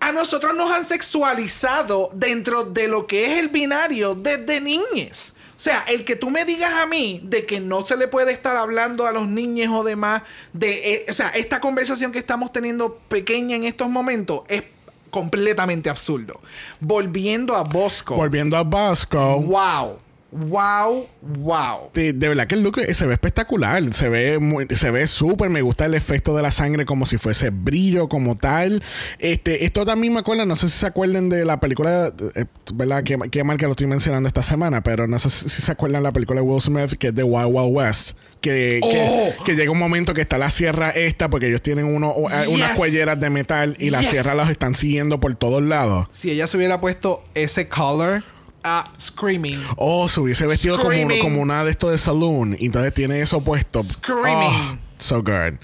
A nosotros nos han sexualizado dentro de lo que es el binario desde niñez. O sea, el que tú me digas a mí de que no se le puede estar hablando a los niños o demás, de, eh, o sea, esta conversación que estamos teniendo pequeña en estos momentos es completamente absurdo. Volviendo a Bosco. Volviendo a Vasco. wow. Wow, wow. De, de verdad que el look se ve espectacular. Se ve muy, se ve súper. Me gusta el efecto de la sangre como si fuese brillo como tal. Este, esto también me acuerda, no sé si se acuerdan de la película, eh, ¿verdad? Qué, qué mal que lo estoy mencionando esta semana, pero no sé si si se acuerdan de la película de Will Smith que es de Wild Wild West. Que, que- Oh. que llega un momento que está la sierra esta, porque ellos tienen uno, eh, unas cuelleras de metal y la Yes. sierra los están siguiendo por todos lados. Si ella se hubiera puesto ese color, ah, screaming. Oh, se hubiese vestido como, una de estos de saloon. Y entonces tiene eso puesto. Screaming. Oh, so good.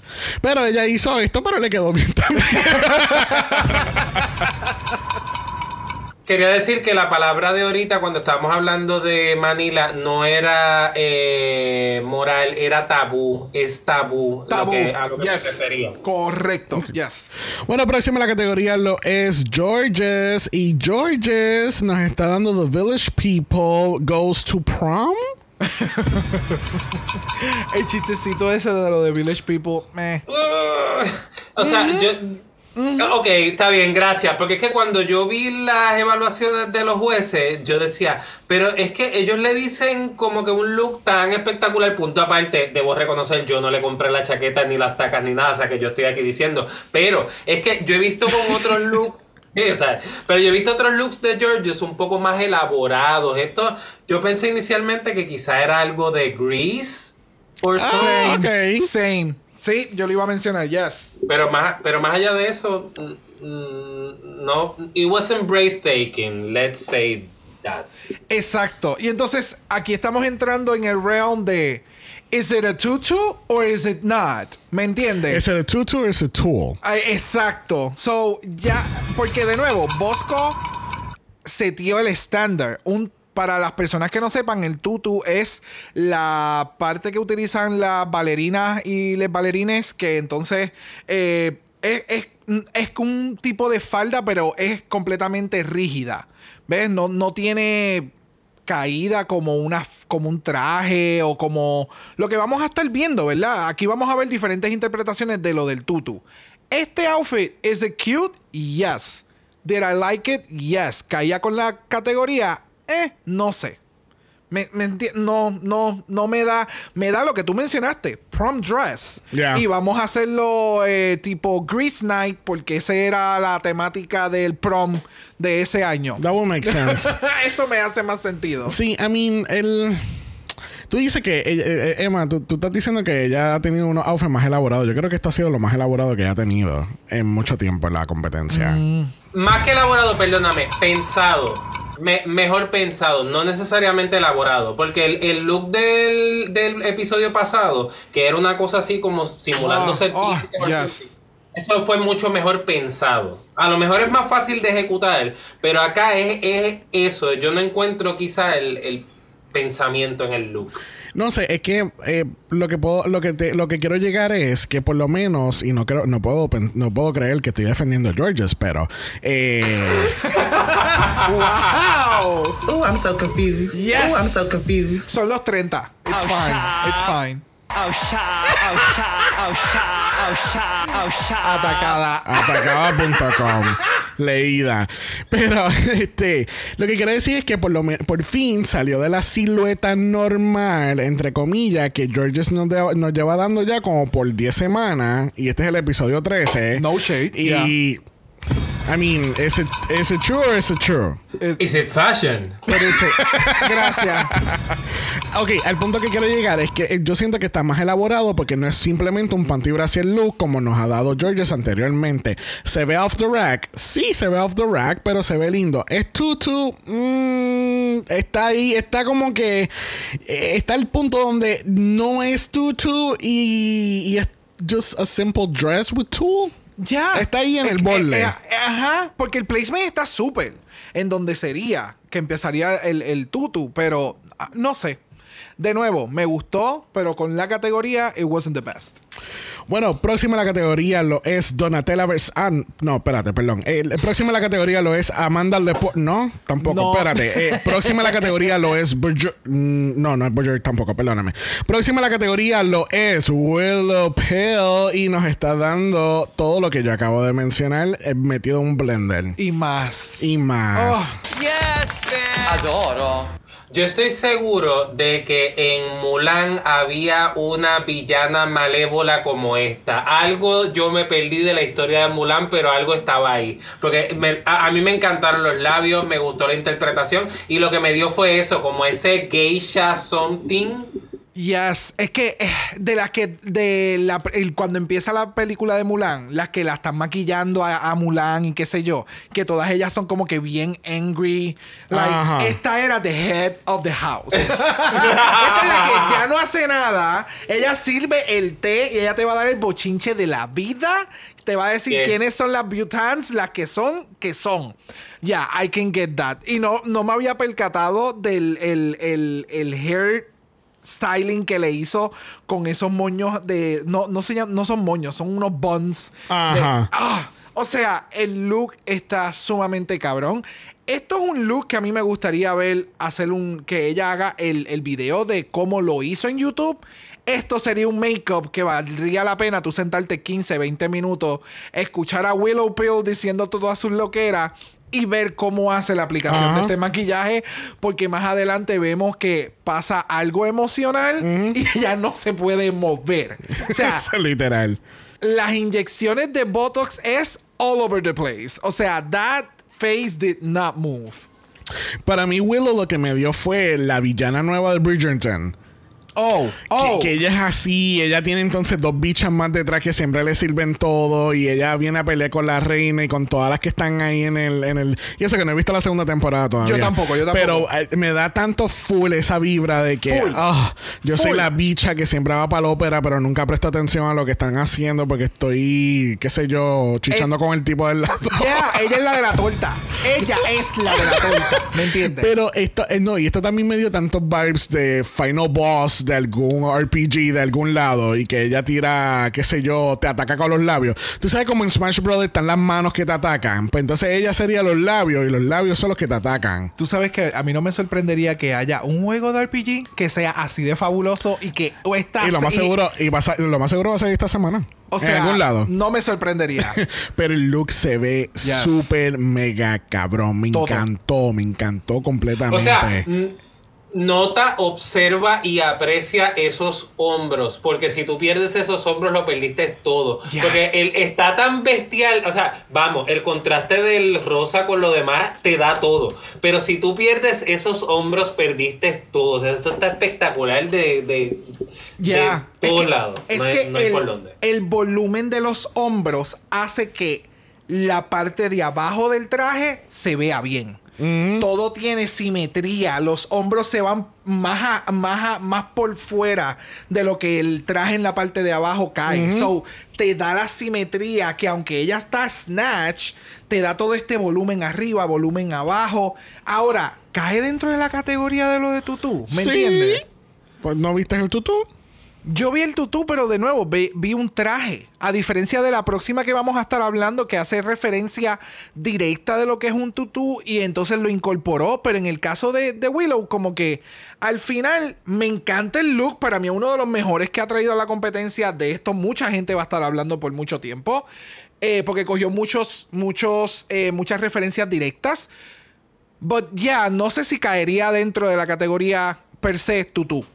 Pero ella hizo esto, pero le quedó bien también. Quería decir que la palabra de ahorita, cuando estábamos hablando de Manila, no era eh, moral, era tabú. Es tabú, Tabú. Lo que, a lo que me yes. refería. Correcto. Yes. bueno, próxima la categoría lo es Georges. Y Georges nos está dando The Village People Goes to Prom. El chistecito ese de lo de Village People, meh. O sea, yo. Ok, está bien, gracias. Porque es que cuando yo vi las evaluaciones de los jueces, yo decía, pero es que ellos le dicen como que un look tan espectacular, punto aparte, debo reconocer, yo no le compré la chaqueta ni las tacas ni nada, o sea que yo estoy aquí diciendo. Pero es que yo he visto con otros looks. sí, o sea, pero yo he visto otros looks de Georges un poco más elaborados. Esto, yo pensé inicialmente que quizá era algo de Grease. Or Ah, something. ok. Same. Sí, yo lo iba a mencionar, yes. Pero más, pero más allá de eso, mm, no, it wasn't breathtaking, let's say that. Exacto. Y entonces aquí estamos entrando en el realm de ¿Is it a tutu or is it not? ¿Me entiendes? ¿Es el tutu o es el tool? Ay, exacto. So, ya, porque de nuevo, Bosco setió el estándar. Un, para las personas que no sepan, el tutu es la parte que utilizan las bailarinas y los bailarines, que entonces eh, es, es- es un tipo de falda, pero es completamente rígida. ¿Ves? No, no tiene caída como una como un traje o como lo que vamos a estar viendo, ¿verdad? Aquí vamos a ver diferentes interpretaciones de lo del tutu. Este outfit it cute? Yes. Did I like it? Yes. Caía con la categoría, eh, no sé. Me, no, no, no me da, me da lo que tú mencionaste, prom dress. Yeah. Y vamos a hacerlo eh, tipo Grease Night porque esa era la temática del prom de ese año. That will make sense. Eso me hace más sentido. Sí, I mean, el. Tú dices que, eh, eh, Emma, tú, tú estás diciendo que ella ha tenido unos outfits más elaborados. Yo creo que esto ha sido lo más elaborado que ella ha tenido en mucho tiempo en la competencia. Más que elaborado, perdóname, pensado. Me- mejor pensado, no necesariamente elaborado. Porque el, el look del, del episodio pasado, que era una cosa así como simulando ser típico, yes. Eso fue mucho mejor pensado. A lo mejor es más fácil de ejecutar, pero acá es, es eso. Yo no encuentro quizá el, el pensamiento en el look. No sé, es que eh, lo que puedo, lo que te- lo que quiero llegar es que por lo menos, y no creo, no puedo no puedo creer que estoy defendiendo a Georges, pero eh, ¡Wow! Ooh, I'm so confused. Yes. Ooh, I'm so confused. Son los 30. It's fine. It's fine. Atacada. atacada.com leída pero este lo que quiero decir es que por lo me- por fin salió de la silueta normal entre comillas que Georges nos, nos lleva dando ya como por 10 semanas y este es el episodio 13 No shade, y I mean is it, is it true or is it true Is it fashion? Pero eso- Gracias. Ok, al punto que quiero llegar es que eh, yo siento que está más elaborado porque no es simplemente un panty brassiere look como nos ha dado Georges anteriormente. ¿Se ve off the rack? Sí, se ve off the rack, pero se ve lindo. ¿Es tutu? Mm, está ahí, está como que... eh, está el punto donde no es tutu y, y es just a simple dress with tulle. Ya. Está ahí en Eh, el eh, borde. eh, ajá. Porque el placement está súper. En donde sería que empezaría el, el tutu. Pero ah, no sé. De nuevo, me gustó, pero con la categoría, it wasn't the best. Bueno, próxima a la categoría lo es Donatella vs. Ah, no, espérate, perdón. Eh, El, próxima a la categoría lo es Amanda Lepore. No, tampoco, No. espérate. Eh, próxima a la categoría lo es Berger- mm, No, no es Berger tampoco, perdóname. Próxima a la categoría lo es Willow Pill y nos está dando todo lo que yo acabo de mencionar eh, metido en un blender. Y más. Y más. Oh, Yes, bitch. Adoro. Yo estoy seguro de que en Mulan había una villana malévola como esta. Algo yo me perdí de la historia de Mulan, pero algo estaba ahí. Porque a mí me encantaron los labios, me gustó la interpretación y lo que me dio fue eso, como ese geisha something. Yes, es que eh, de las que de la, el- cuando empieza la película de Mulan, las que la están maquillando a, a Mulan y qué sé yo, que todas ellas son como que bien angry. Like, Ajá. esta era the head of the house. esta es la que ya no hace nada. Ella sirve el té y ella te va a dar el bochinche de la vida. Te va a decir Yes. quiénes son las Butans, las que son, que son. Ya, I can get that. Y no, no me había percatado del el, el, el hair styling que le hizo con esos moños de. No, no, se no son moños, son unos buns. de- Ajá. ah, o sea, el look está sumamente cabrón. Esto es un look que a mí me gustaría ver hacer un. que ella haga el, el video de cómo lo hizo en YouTube. Esto sería un make-up que valdría la pena tú sentarte 15, 20 minutos, escuchar a Willow Pill diciendo todas sus loqueras y ver cómo hace la aplicación Ajá. de este maquillaje, porque más adelante vemos que pasa algo emocional y ella no se puede mover. O sea, Eso literal. las inyecciones de Botox es all over the place. O sea, that face did not move. Para mí, Willow lo que me dio fue la villana nueva de Bridgerton. Oh, oh. Que, que ella es así, ella tiene entonces dos bichas más detrás que siempre le sirven todo y ella viene a pelear con la reina y con todas las que están ahí en el... En el y eso que no he visto la segunda temporada todavía. Yo tampoco, yo tampoco. Pero eh, me da tanto full esa vibra de que Full. ah, yo soy Full. la bicha que siempre va para la ópera pero nunca presto atención a lo que están haciendo porque estoy, qué sé yo, chichando Eh, con el tipo del lado. Yeah, ella es la de la torta. Ella es la de la torta. ¿Me entiendes? Pero esto, eh, no, y esto también me dio tantos vibes de Final Boss de algún RPG de algún lado y que ella tira, qué sé yo, te ataca con los labios. Tú sabes como en Smash Bros. están las manos que te atacan. Pues entonces ella sería los labios y los labios son los que te atacan. Tú sabes que a mí no me sorprendería que haya un juego de RPG que sea así de fabuloso y que o está Y lo más y- seguro, y va a lo más seguro va a salir esta semana. o sea, en algún lado. no me sorprendería. Pero el look se ve Yes. súper mega cabrón. Me Todo. encantó, me encantó completamente. O sea, n- nota, observa y aprecia esos hombros. Porque si tú pierdes esos hombros, lo perdiste todo. Yes. Porque él está tan bestial. O sea, vamos, el contraste del rosa con lo demás te da todo. Pero si tú pierdes esos hombros, perdiste todo. O sea, esto está espectacular de, de, Ya. de todos Es que- lados. Es no que no hay el, por dónde. el volumen de los hombros hace que la parte de abajo del traje se vea bien. Todo tiene simetría. Los hombros se van más, a- más, a- más por fuera de lo que el traje en la parte de abajo cae. So, te da la simetría que aunque ella está snatch, te da todo este volumen arriba, volumen abajo. Ahora, cae dentro de la categoría de lo de tutú. ¿Me Sí. entiendes? Pues no viste el tutú. Yo vi el tutú, pero de nuevo, vi, un traje. A diferencia de la próxima que vamos a estar hablando, que hace referencia directa de lo que es un tutú y entonces lo incorporó. Pero en el caso de, Willow, como que al final me encanta el look. Para mí, uno de los mejores que ha traído a la competencia. De esto, mucha gente va a estar hablando por mucho tiempo. eh, porque cogió muchos, muchos, eh, muchas referencias directas. But ya, no sé si caería dentro de la categoría per se tutú.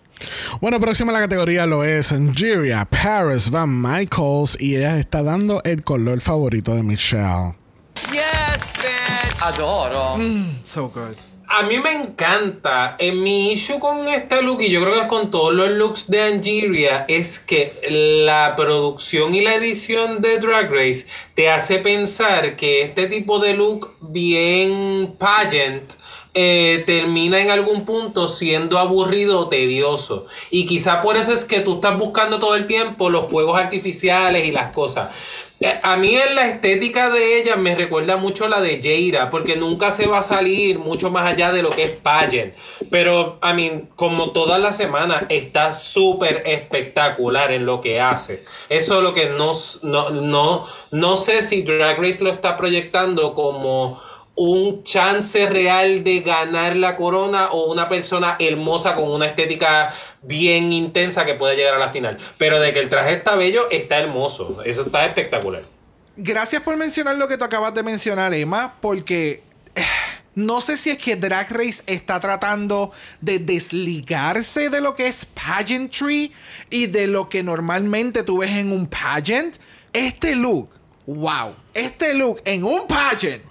Bueno, próxima a la categoría lo es Angeria Paris Van Michaels y ella está dando el color favorito de Michelle. Yes, bitch. Adoro. So good. A mí me encanta. En mi issue con este look, y yo creo que es con todos los looks de Angeria, es que la producción y la edición de Drag Race te hace pensar que este tipo de look bien pageant eh, termina en algún punto siendo aburrido o tedioso. Y quizá por eso es que tú estás buscando todo el tiempo los fuegos artificiales y las cosas. Eh, A mí en la estética de ella me recuerda mucho la de Jaira, porque nunca se va a salir mucho más allá de lo que es pageant. Pero, a mí, como todas las semanas, está súper espectacular en lo que hace. Eso es lo que no, no, no, no sé si Drag Race lo está proyectando como un chance real de ganar la corona o una persona hermosa con una estética bien intensa que puede llegar a la final. Pero de que el traje está bello, está hermoso. Eso está espectacular. Gracias por mencionar lo que tú acabas de mencionar, Emma, porque eh, no sé si es que Drag Race está tratando de desligarse de lo que es pageantry y de lo que normalmente tú ves en un pageant. Este look, wow, este look en un pageant,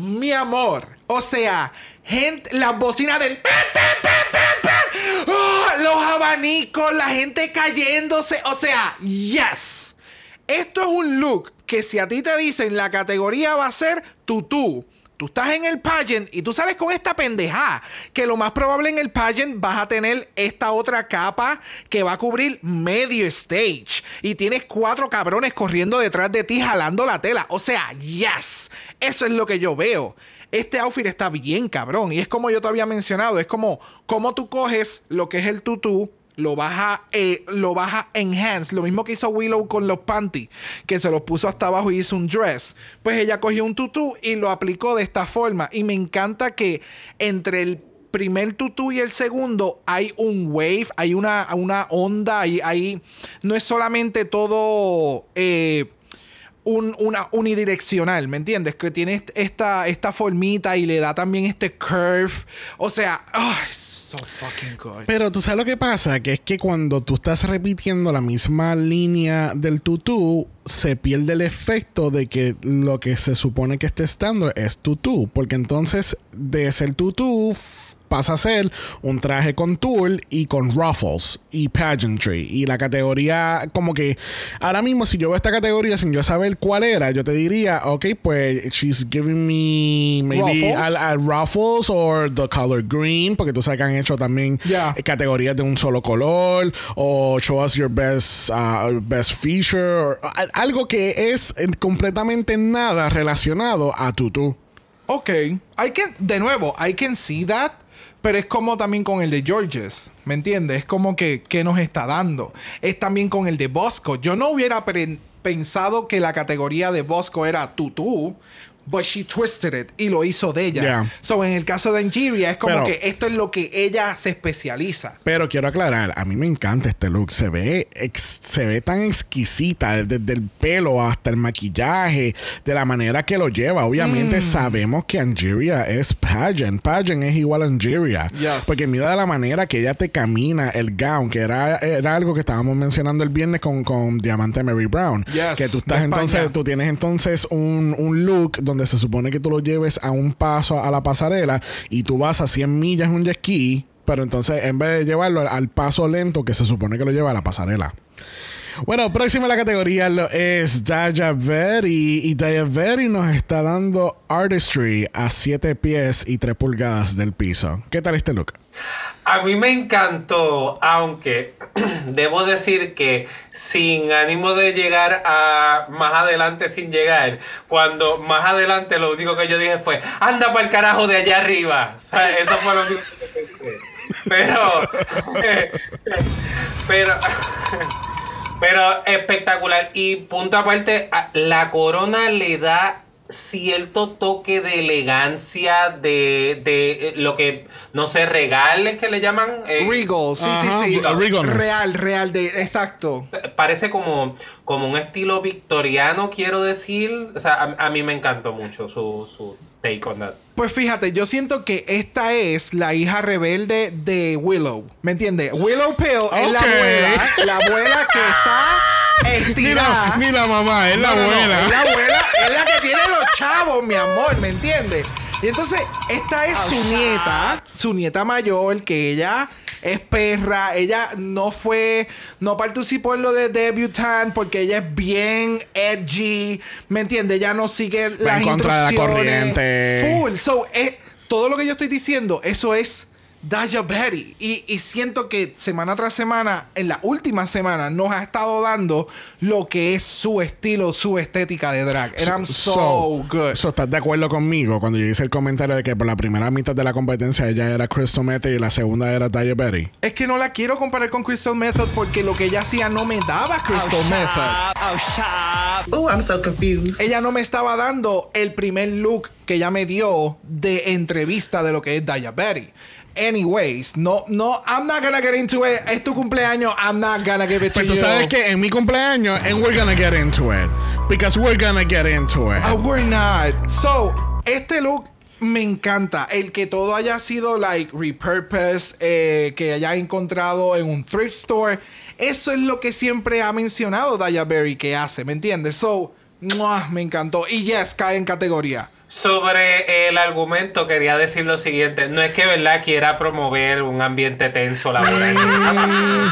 mi amor. O sea, gente, las bocinas del... ¡Oh! los abanicos, la gente cayéndose. O sea, yes. Esto es un look que si a ti te dicen la categoría va a ser tutú. Tú estás en el pageant y tú sales con esta pendeja. Que lo más probable en el pageant vas a tener esta otra capa que va a cubrir medio stage. Y tienes cuatro cabrones corriendo detrás de ti jalando la tela. O sea, yes. Eso es lo que yo veo. Este outfit está bien cabrón. Y es como yo te había mencionado. Es como, como tú coges lo que es el tutú lo baja, eh, lo enhance. Lo mismo que hizo Willow con los panties, que se los puso hasta abajo y hizo un dress. Pues ella cogió un tutú y lo aplicó de esta forma. Y me encanta que entre el primer tutú y el segundo hay un wave, hay una, una onda, no es solamente todo eh, un- una unidireccional, ¿me entiendes? Que tiene est- esta, esta formita y le da también este curve. O sea, Pero tú sabes lo que pasa, que es que cuando tú estás repitiendo la misma línea del tutú, se pierde el efecto de que lo que se supone que esté estando es tutú, porque entonces de ser tutú pasa a ser un traje con tulle y con ruffles y pageantry y la categoría como que ahora mismo si yo veo esta categoría sin yo saber cuál era yo te diría ok pues she's giving me maybe Ruffles. Ruffles or the color green, porque tú sabes que han hecho también categorías de un solo color, o show us your best, uh, best feature, or, algo que es eh, completamente nada relacionado a tutú. Ok. I can, de nuevo, I can see that. Pero es como también con el de Georges. ¿Me entiendes? Es como que, nos está dando. Es también con el de Bosco. Yo no hubiera pensado que la categoría de Bosco era tutú. But she twisted it y lo hizo de ella. Yeah. So en el caso de Angeria es como Pero- que esto es lo que ella se especializa. Pero quiero aclarar, a mí me encanta este look. Se ve, ex- se ve tan exquisita, desde el pelo hasta el maquillaje, de la manera que lo lleva. Obviamente Mm. sabemos que Angeria es pageant. Pageant es igual a Angeria. Yes. Porque mira la manera que ella te camina el gown, que era, era algo que estábamos mencionando el viernes con, con Diamante Mary Brown. Yes, que tú estás entonces, tú tienes entonces un, un look donde se supone que tú lo lleves a un paso a la pasarela y tú vas a 100 millas en un jet ski, pero entonces en vez de llevarlo al, paso lento que se supone que lo lleva a la pasarela. Bueno, próxima en la categoría lo es Daya Very y Daya Very nos está dando artistry a 7 pies y 3 pulgadas del piso. ¿Qué tal este look? A mí me encantó, aunque debo decir que sin ánimo de llegar a más adelante sin llegar, cuando más adelante lo único que yo dije fue, anda para el carajo de allá arriba. Eso fue lo que pensé. Pero, pero, pero espectacular. Y punto aparte, la corona le da cierto toque de elegancia de, de eh, lo que, no sé, regales que le llaman. eh, Regal, sí, Ajá, sí, sí. regalness. Real, real, de, exacto. Parece como, como un estilo victoriano, quiero decir. O sea, a, a mí me encantó mucho su, su take on that. Pues fíjate, yo siento que esta es la hija rebelde de Willow. ¿Me entiendes? Willow Pill es la abuela, la abuela que está Ni estirada. la, ni la mamá, es la No, no, no, abuela. es la abuela, es la que tiene los chavos, mi amor, ¿me entiendes? Y entonces, esta es su nieta, su nieta mayor, que ella es perra, ella no fue, no participó en lo de debutante porque ella es bien edgy, ¿me entiendes? Ella no sigue Va las en contra de la instrucciones. corriente. Full. So, eh, todo lo que yo estoy diciendo, eso es Daja Betty. Y, y siento que semana tras semana, en la última semana, nos ha estado dando lo que es su estilo, su estética de drag. And I'm so, good. So, ¿Estás de acuerdo conmigo cuando yo hice el comentario de que por la primera mitad de la competencia ella era Crystal Method y la segunda era Daya Betty? es que no la quiero comparar con Crystal Method porque lo que ella hacía no me daba Crystal Method. Oh, I'm so confused. Ella no me estaba dando el primer look que ella me dio de entrevista de lo que es Daya Betty. Anyways, no, no, I'm not gonna get into it. Es tu cumpleaños, I'm not gonna give it to Pues tú you. sabes que en mi cumpleaños, and we're gonna get into it. Because we're gonna get into it. Oh, we're not. So, este look, Me encanta el que todo haya sido like repurposed, eh, que haya encontrado en un thrift store. Eso es lo que siempre ha mencionado Daya Berry que hace, ¿me entiendes? So, ¡mua! me encantó. Y yes, cae en categoría. Sobre el argumento quería decir lo siguiente, no es que verdad quiera promover un ambiente tenso laboral.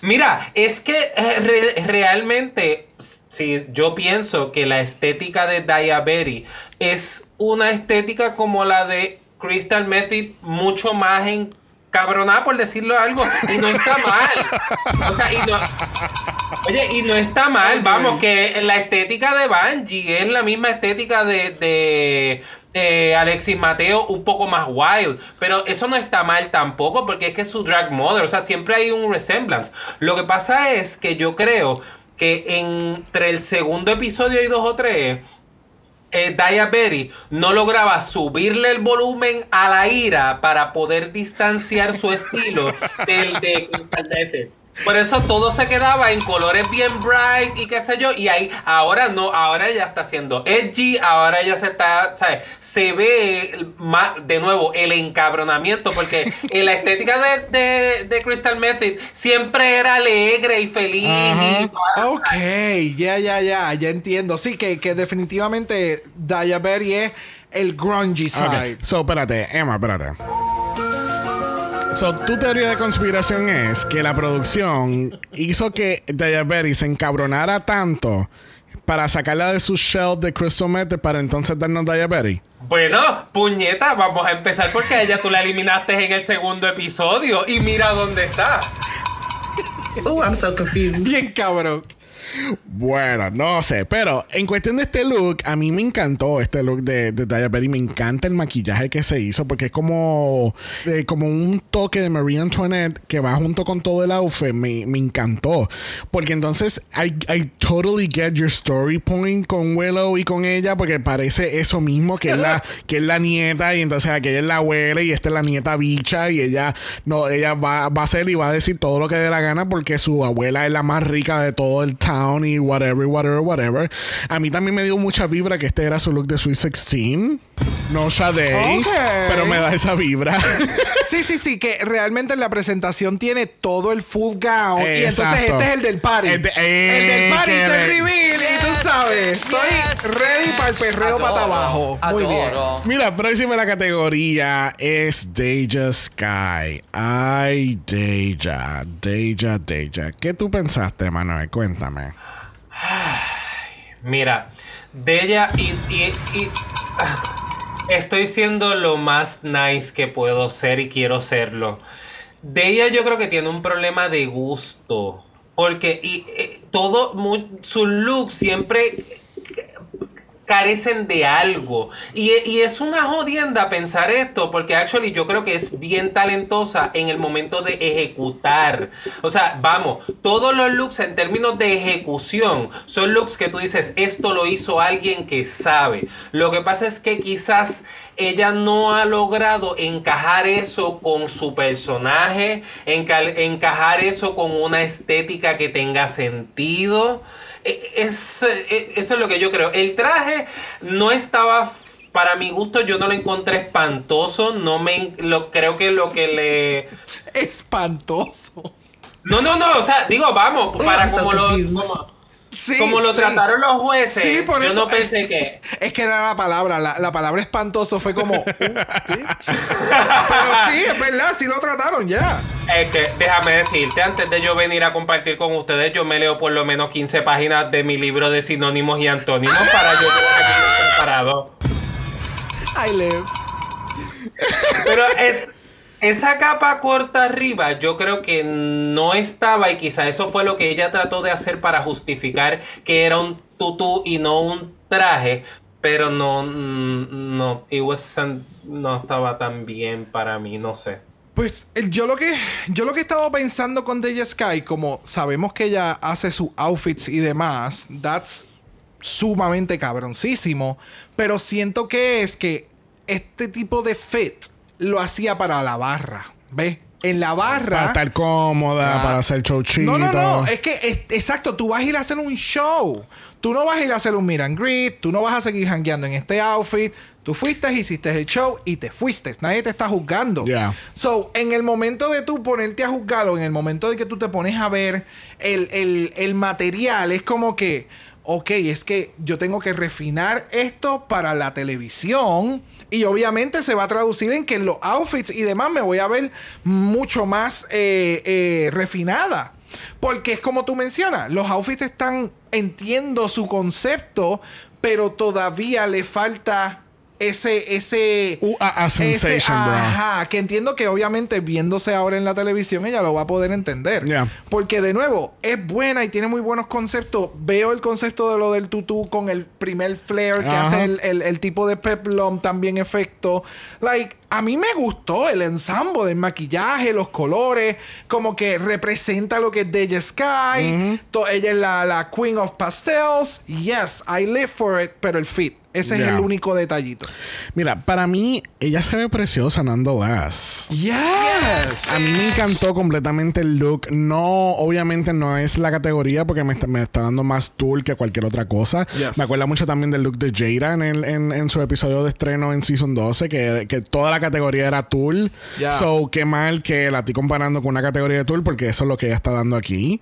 Mira, es que eh, re- realmente si yo pienso que la estética de Berry es una estética como la de Crystal Method mucho más encabronada por decirlo algo y no está mal. O sea, y no Oye, y no está mal, vamos, que la estética de Bungie es la misma estética de, de eh, Alexis Mateo, un poco más wild. Pero eso no está mal tampoco, porque es que es su drag mother, o sea, siempre hay un resemblance. Lo que pasa es que yo creo que entre el segundo episodio y dos o tres, eh, Daya Berry no lograba subirle el volumen a la ira para poder distanciar su estilo del de Crystal Method. Por eso todo se quedaba en colores bien bright y qué sé yo. Y ahí, ahora no, ahora ella está haciendo edgy, ahora ella se está, ¿sabes? Se ve más, de nuevo, el encabronamiento, porque en la estética de, de, de Crystal Method siempre era alegre y feliz. y toda- Ok, ya, ya, ya, ya entiendo. Sí, que, que definitivamente Daya Berry es el grungy side. Ok, So, espérate, Emma, espérate. So, tu teoría de conspiración es que la producción hizo que Diabetes se encabronara tanto para sacarla de su shell de Crystal Method para entonces darnos Diabetes. Bueno, puñeta, vamos a empezar porque a ella tú la eliminaste en el segundo episodio y mira dónde está. Oh, I'm so confused. Bien cabrón. Bueno, no sé, pero en cuestión de este look, a mí me encantó este look de, de Daya Berry. Me encanta el maquillaje que se hizo porque es como, eh, como un toque de Marie Antoinette que va junto con todo el outfit. Me, me encantó. Porque entonces, I, I totally get your story point con Willow y con ella porque parece eso mismo que es la, que es la nieta y entonces aquella es la abuela y esta es la nieta bicha y ella no ella va, va a hacer y va a decir todo lo que dé la gana porque su abuela es la más rica de todo el town y whatever, whatever, whatever. A mí también me dio mucha vibra que este era su look de Sweet 16. No Sade, Ok. pero me da esa vibra. Sí, sí, sí, que realmente en la presentación tiene todo el full gown. Y entonces Exacto. este es el del party. El de- el del party eh, es que el reveal. Y tú sabes, estoy Yes. ready para el perreo Adoro, para abajo. Muy bien. Adoro. Mira, próxima en la categoría es Deja Sky. Ay, Deja, Deja, Deja. ¿Qué tú pensaste, Manuel? Cuéntame. Mira, de ella y, y- y- estoy siendo lo más nice que puedo ser y quiero serlo. De ella yo creo que tiene un problema de gusto. Porque y, eh, todo su look siempre carecen de algo. Y, es una jodienda pensar esto, porque actually yo creo que es bien talentosa en el momento de ejecutar. O sea, vamos, todos los looks en términos de ejecución son looks que tú dices, esto lo hizo alguien que sabe. Lo que pasa es que quizás ella no ha logrado encajar eso con su personaje, enca- encajar eso con una estética que tenga sentido. Eh, Es, eh, eso es lo que yo creo. El traje no estaba, para mi gusto, yo no lo encontré espantoso. No me, lo, creo que lo que le... Espantoso. No, no, no, o sea, digo, vamos, para como lo, como, Sí, como lo sí. trataron los jueces. Sí, por yo eso. no pensé que... Es que era la palabra. La, la palabra espantoso fue como. "Uh, bitch". Pero sí, es verdad, sí lo trataron ya. Es que, déjame decirte, antes de yo venir a compartir con ustedes, yo me leo por lo menos 15 páginas de mi libro de sinónimos y antónimos para yo aquí preparado. I live. Pero es, esa capa corta arriba, yo creo que no estaba, y quizá eso fue lo que ella trató de hacer para justificar que era un tutú y no un traje. Pero no, mm, no, it wasn't- no estaba tan bien para mí, no sé. Pues yo lo que yo lo que estaba pensando con Deja Sky, como sabemos que ella hace sus outfits y demás, that's sumamente cabroncísimo, pero siento que es que este tipo de fit lo hacía para la barra, ¿ves? en la barra. Para estar cómoda, Ah. para hacer showchito. No, no, no. Es que, es- exacto, tú vas a ir a hacer un show. Tú no vas a ir a hacer un meet and greet. Tú no vas a seguir jangueando en este outfit. Tú fuiste, hiciste el show y te fuiste. Nadie te está juzgando. Yeah. So, en el momento de tú ponerte a juzgar o en el momento de que tú te pones a ver el, el- el material, es como que, ok, es que yo tengo que refinar esto para la televisión. Y obviamente se va a traducir en que en los outfits y demás me voy a ver mucho más eh, eh, refinada. Porque es como tú mencionas, los outfits están, entiendo su concepto, pero todavía le falta ese, ese, Uh, a- a sensation, bro. ajá, que entiendo que obviamente viéndose ahora en la televisión ella lo va a poder entender. Yeah. Porque de nuevo, es buena y tiene muy buenos conceptos. Veo el concepto de lo del tutú con el primer flare que Ajá. hace el, el- el tipo de peplum también efecto. Like, a mí me gustó el ensamble del maquillaje, los colores, como que representa lo que es Deja Sky. To- ella es la, la Queen of Pastels. Yes, I live for it, pero el fit. Ese es el único detallito. Mira, para mí, ella se ve preciosa nonetheless. Yes. A mí me encantó completamente el look. No, obviamente no es la categoría porque me está, me está dando más tool que cualquier otra cosa. Yes. Me acuerda mucho también del look de Jada en, el- en, en su episodio de estreno en Season 12, que, que toda la categoría era tool. Yeah. So, qué mal que la estoy comparando con una categoría de tool porque eso es lo que ella está dando aquí.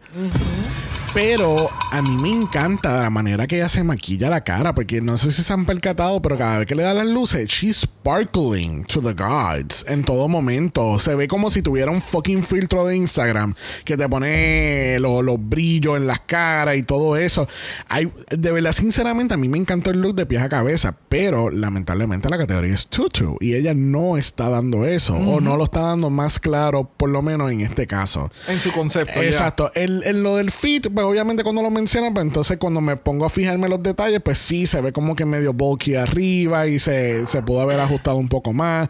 Pero a mí me encanta la manera que ella se maquilla la cara, porque no sé si se han percatado, pero cada vez que le da las luces, she's sparkling to the gods en todo momento. Se ve como si tuviera un fucking filtro de Instagram que te pone lo- los brillos en las caras y todo eso. Hay, de verdad, sinceramente, a mí me encantó el look de pies a cabeza, pero lamentablemente la categoría es tutu y ella no está dando eso, o no lo está dando más claro, por lo menos en este caso. En su concepto. Exacto. El, el- lo del fit, pues obviamente cuando lo mencionan, pues entonces cuando me pongo a fijarme los detalles, pues sí, se ve como que medio bulky arriba y se, se pudo haber ajustado un poco más.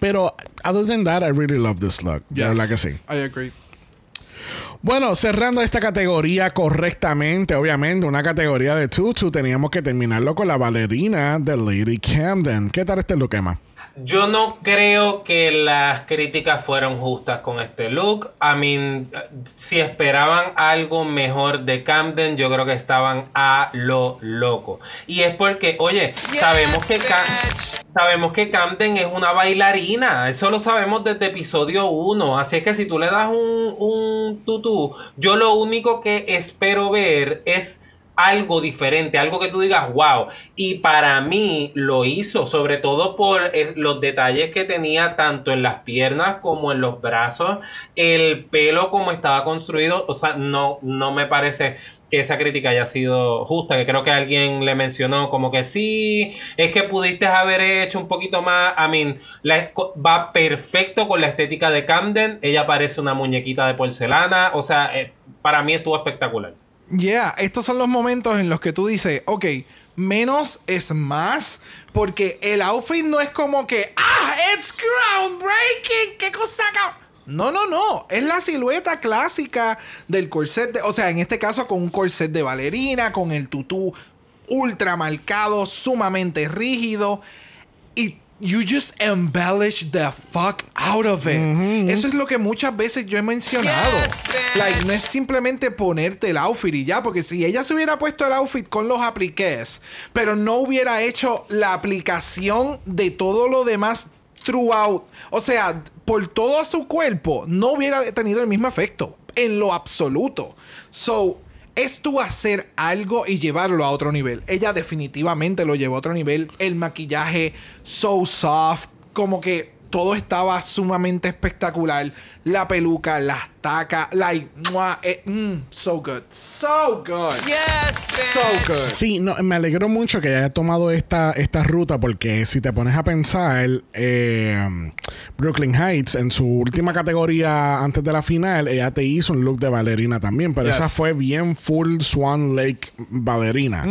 Pero, other than that, I really love this look. De Yes. verdad que sí. I agree. Bueno, cerrando esta categoría correctamente, obviamente, una categoría de tutu, teníamos que terminarlo con la bailarina de Lady Camden. ¿Qué tal este look, Emma? Yo no creo que las críticas fueron justas con este look. I mean, si esperaban algo mejor de Camden, yo creo que estaban a lo loco. Y es porque, oye, sabemos que sabemos que Camden es una bailarina. Eso lo sabemos desde episodio 1. Así es que si tú le das un, un tutú, yo lo único que espero ver es algo diferente, algo que tú digas, wow. Y para mí lo hizo, sobre todo por eh, los detalles que tenía tanto en las piernas como en los brazos, el pelo como estaba construido. O sea, no, no me parece que esa crítica haya sido justa, que creo que alguien le mencionó como que sí, es que pudiste haber hecho un poquito más, I mean, va perfecto con la estética de Camden, ella parece una muñequita de porcelana, o sea, eh, para mí estuvo espectacular. Yeah, estos son los momentos en los que tú dices, ok, menos es más, porque el outfit no es como que, ah, it's groundbreaking, qué cosa. ca-". No, no, no, es la silueta clásica del corset, de- o sea, en este caso con un corset de bailarina, con el tutú ultra marcado, sumamente rígido, y you just embellish the fuck out of it. Eso es lo que muchas veces yo he mencionado. like, no es simplemente ponerte el outfit y ya, porque si ella se hubiera puesto el outfit con los apliques, pero no hubiera hecho la aplicación de todo lo demás throughout, o sea, por todo su cuerpo, no hubiera tenido el mismo efecto en lo absoluto. So, es tú hacer algo y llevarlo a otro nivel. Ella definitivamente lo llevó a otro nivel. El maquillaje so soft, como que todo estaba sumamente espectacular. La peluca, las tacas, like, ¡mua! Eh, mm, so good, so good, Yes, so bitch. good. Sí, no, me alegro mucho que haya tomado esta, esta ruta porque si te pones a pensar, eh, Brooklyn Heights en su última categoría antes de la final, ella te hizo un look de bailarina también, pero Yes. esa fue bien full Swan Lake bailarina.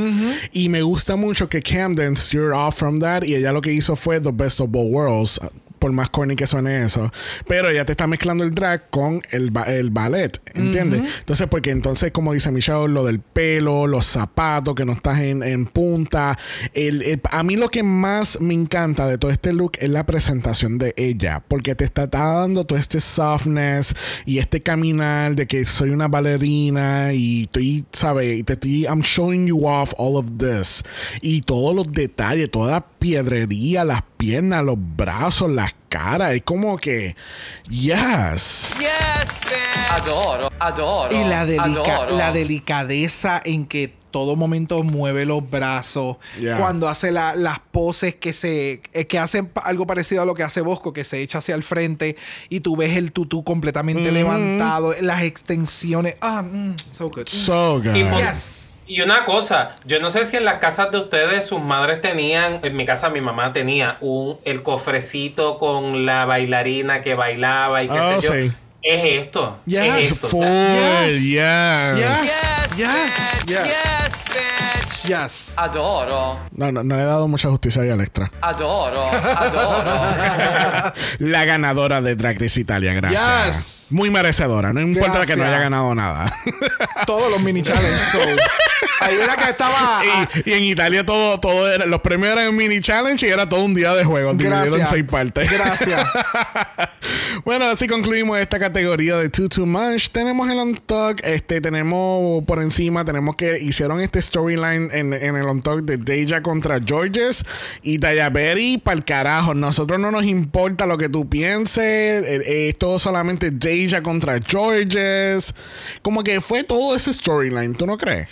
Y me gusta mucho que Camden steered off from that y ella lo que hizo fue The Best of Both Worlds. Por más corny que suene eso. Pero ella te está mezclando el drag con el, ba- el ballet, ¿entiendes? Entonces, porque entonces, como dice Michelle, lo del pelo, los zapatos, que no estás en, en punta. El- el- a mí lo que más me encanta de todo este look es la presentación de ella, porque te está, está dando todo este softness y este caminar de que soy una bailarina y estoy, ¿sabes? Y te estoy, I'm showing you off all of this. Y todos los detalles, toda la piedrería, las piernas, los brazos, las caras. Es como que, yes. Yes. Adoro, adoro. Y la, delica- adoro. la delicadeza en que todo momento mueve los brazos. Yeah. Cuando hace la- las poses que se eh, que hacen algo parecido a lo que hace Bosco, que se echa hacia el frente y tú ves el tutú completamente levantado, las extensiones. Ah, mm, so good. So good. Y, por- Yes. Y una cosa, yo no sé si en las casas de ustedes sus madres tenían, en mi casa mi mamá tenía un el cofrecito con la bailarina que bailaba y qué Oh, sé yo. sí. Es esto. Yes. Es esto. Full, Yes. yes. Yes. Yes, Yes. bitch. Yes. Yes, bitch. Yes. Adoro, No, no, no le he dado mucha justicia ahí al extra. adoro, adoro. La ganadora de Drag Race Italia, gracias. Yes. Muy merecedora, no importa que no Gracias. haya ganado nada. Todos los mini challenges. Ahí era que estaba. y, y en Italia todo, todo era, los premios eran mini challenge y era todo un día de juego, dividido en Gracias. seis partes. Gracias. bueno, así concluimos esta categoría de Too Too Much. Tenemos el On Talk, este, tenemos por encima, tenemos que hicieron este storyline en, en el On Talk de Deja contra Georges y Daya Berry para el carajo. Nosotros no nos importa lo que tú pienses, eh, eh, es todo solamente Deja contra Georges. Como que fue todo ese storyline, ¿tú no crees?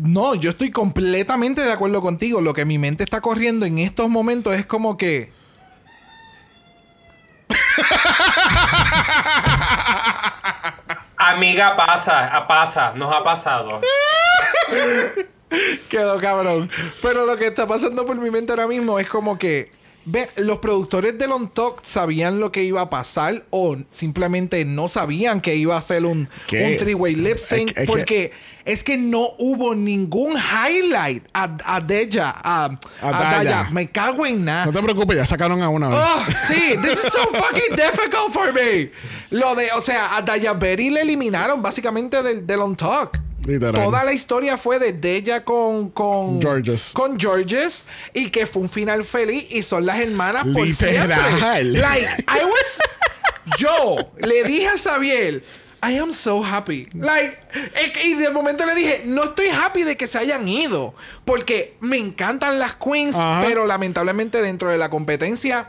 No, yo estoy completamente de acuerdo contigo. Lo que mi mente está corriendo en estos momentos es como que. Amiga, pasa, a- pasa, nos ha pasado. Quedó cabrón. Pero lo que está pasando por mi mente ahora mismo es como que. Ve, los productores del On Talk sabían lo que iba a pasar o simplemente no sabían que iba a ser un, ¿Qué? un three-way lip sync que- porque es que no hubo ningún highlight a, a Deja, a, A a Daya. Daya. Me cago en nada. No te preocupes, ya sacaron a una vez. Oh, sí, this is so fucking difficult for me. Lo de, o sea, a Daya Berry le eliminaron básicamente del, del On Talk. Literal. Toda la historia fue de ella con, con Georges. Con Georges y que fue un final feliz y son las hermanas por Literal. siempre. Like, I was. Yo le dije a Xavier. I am so happy. Like, y de momento le dije, no estoy happy de que se hayan ido. Porque me encantan las queens, Ajá. pero lamentablemente dentro de la competencia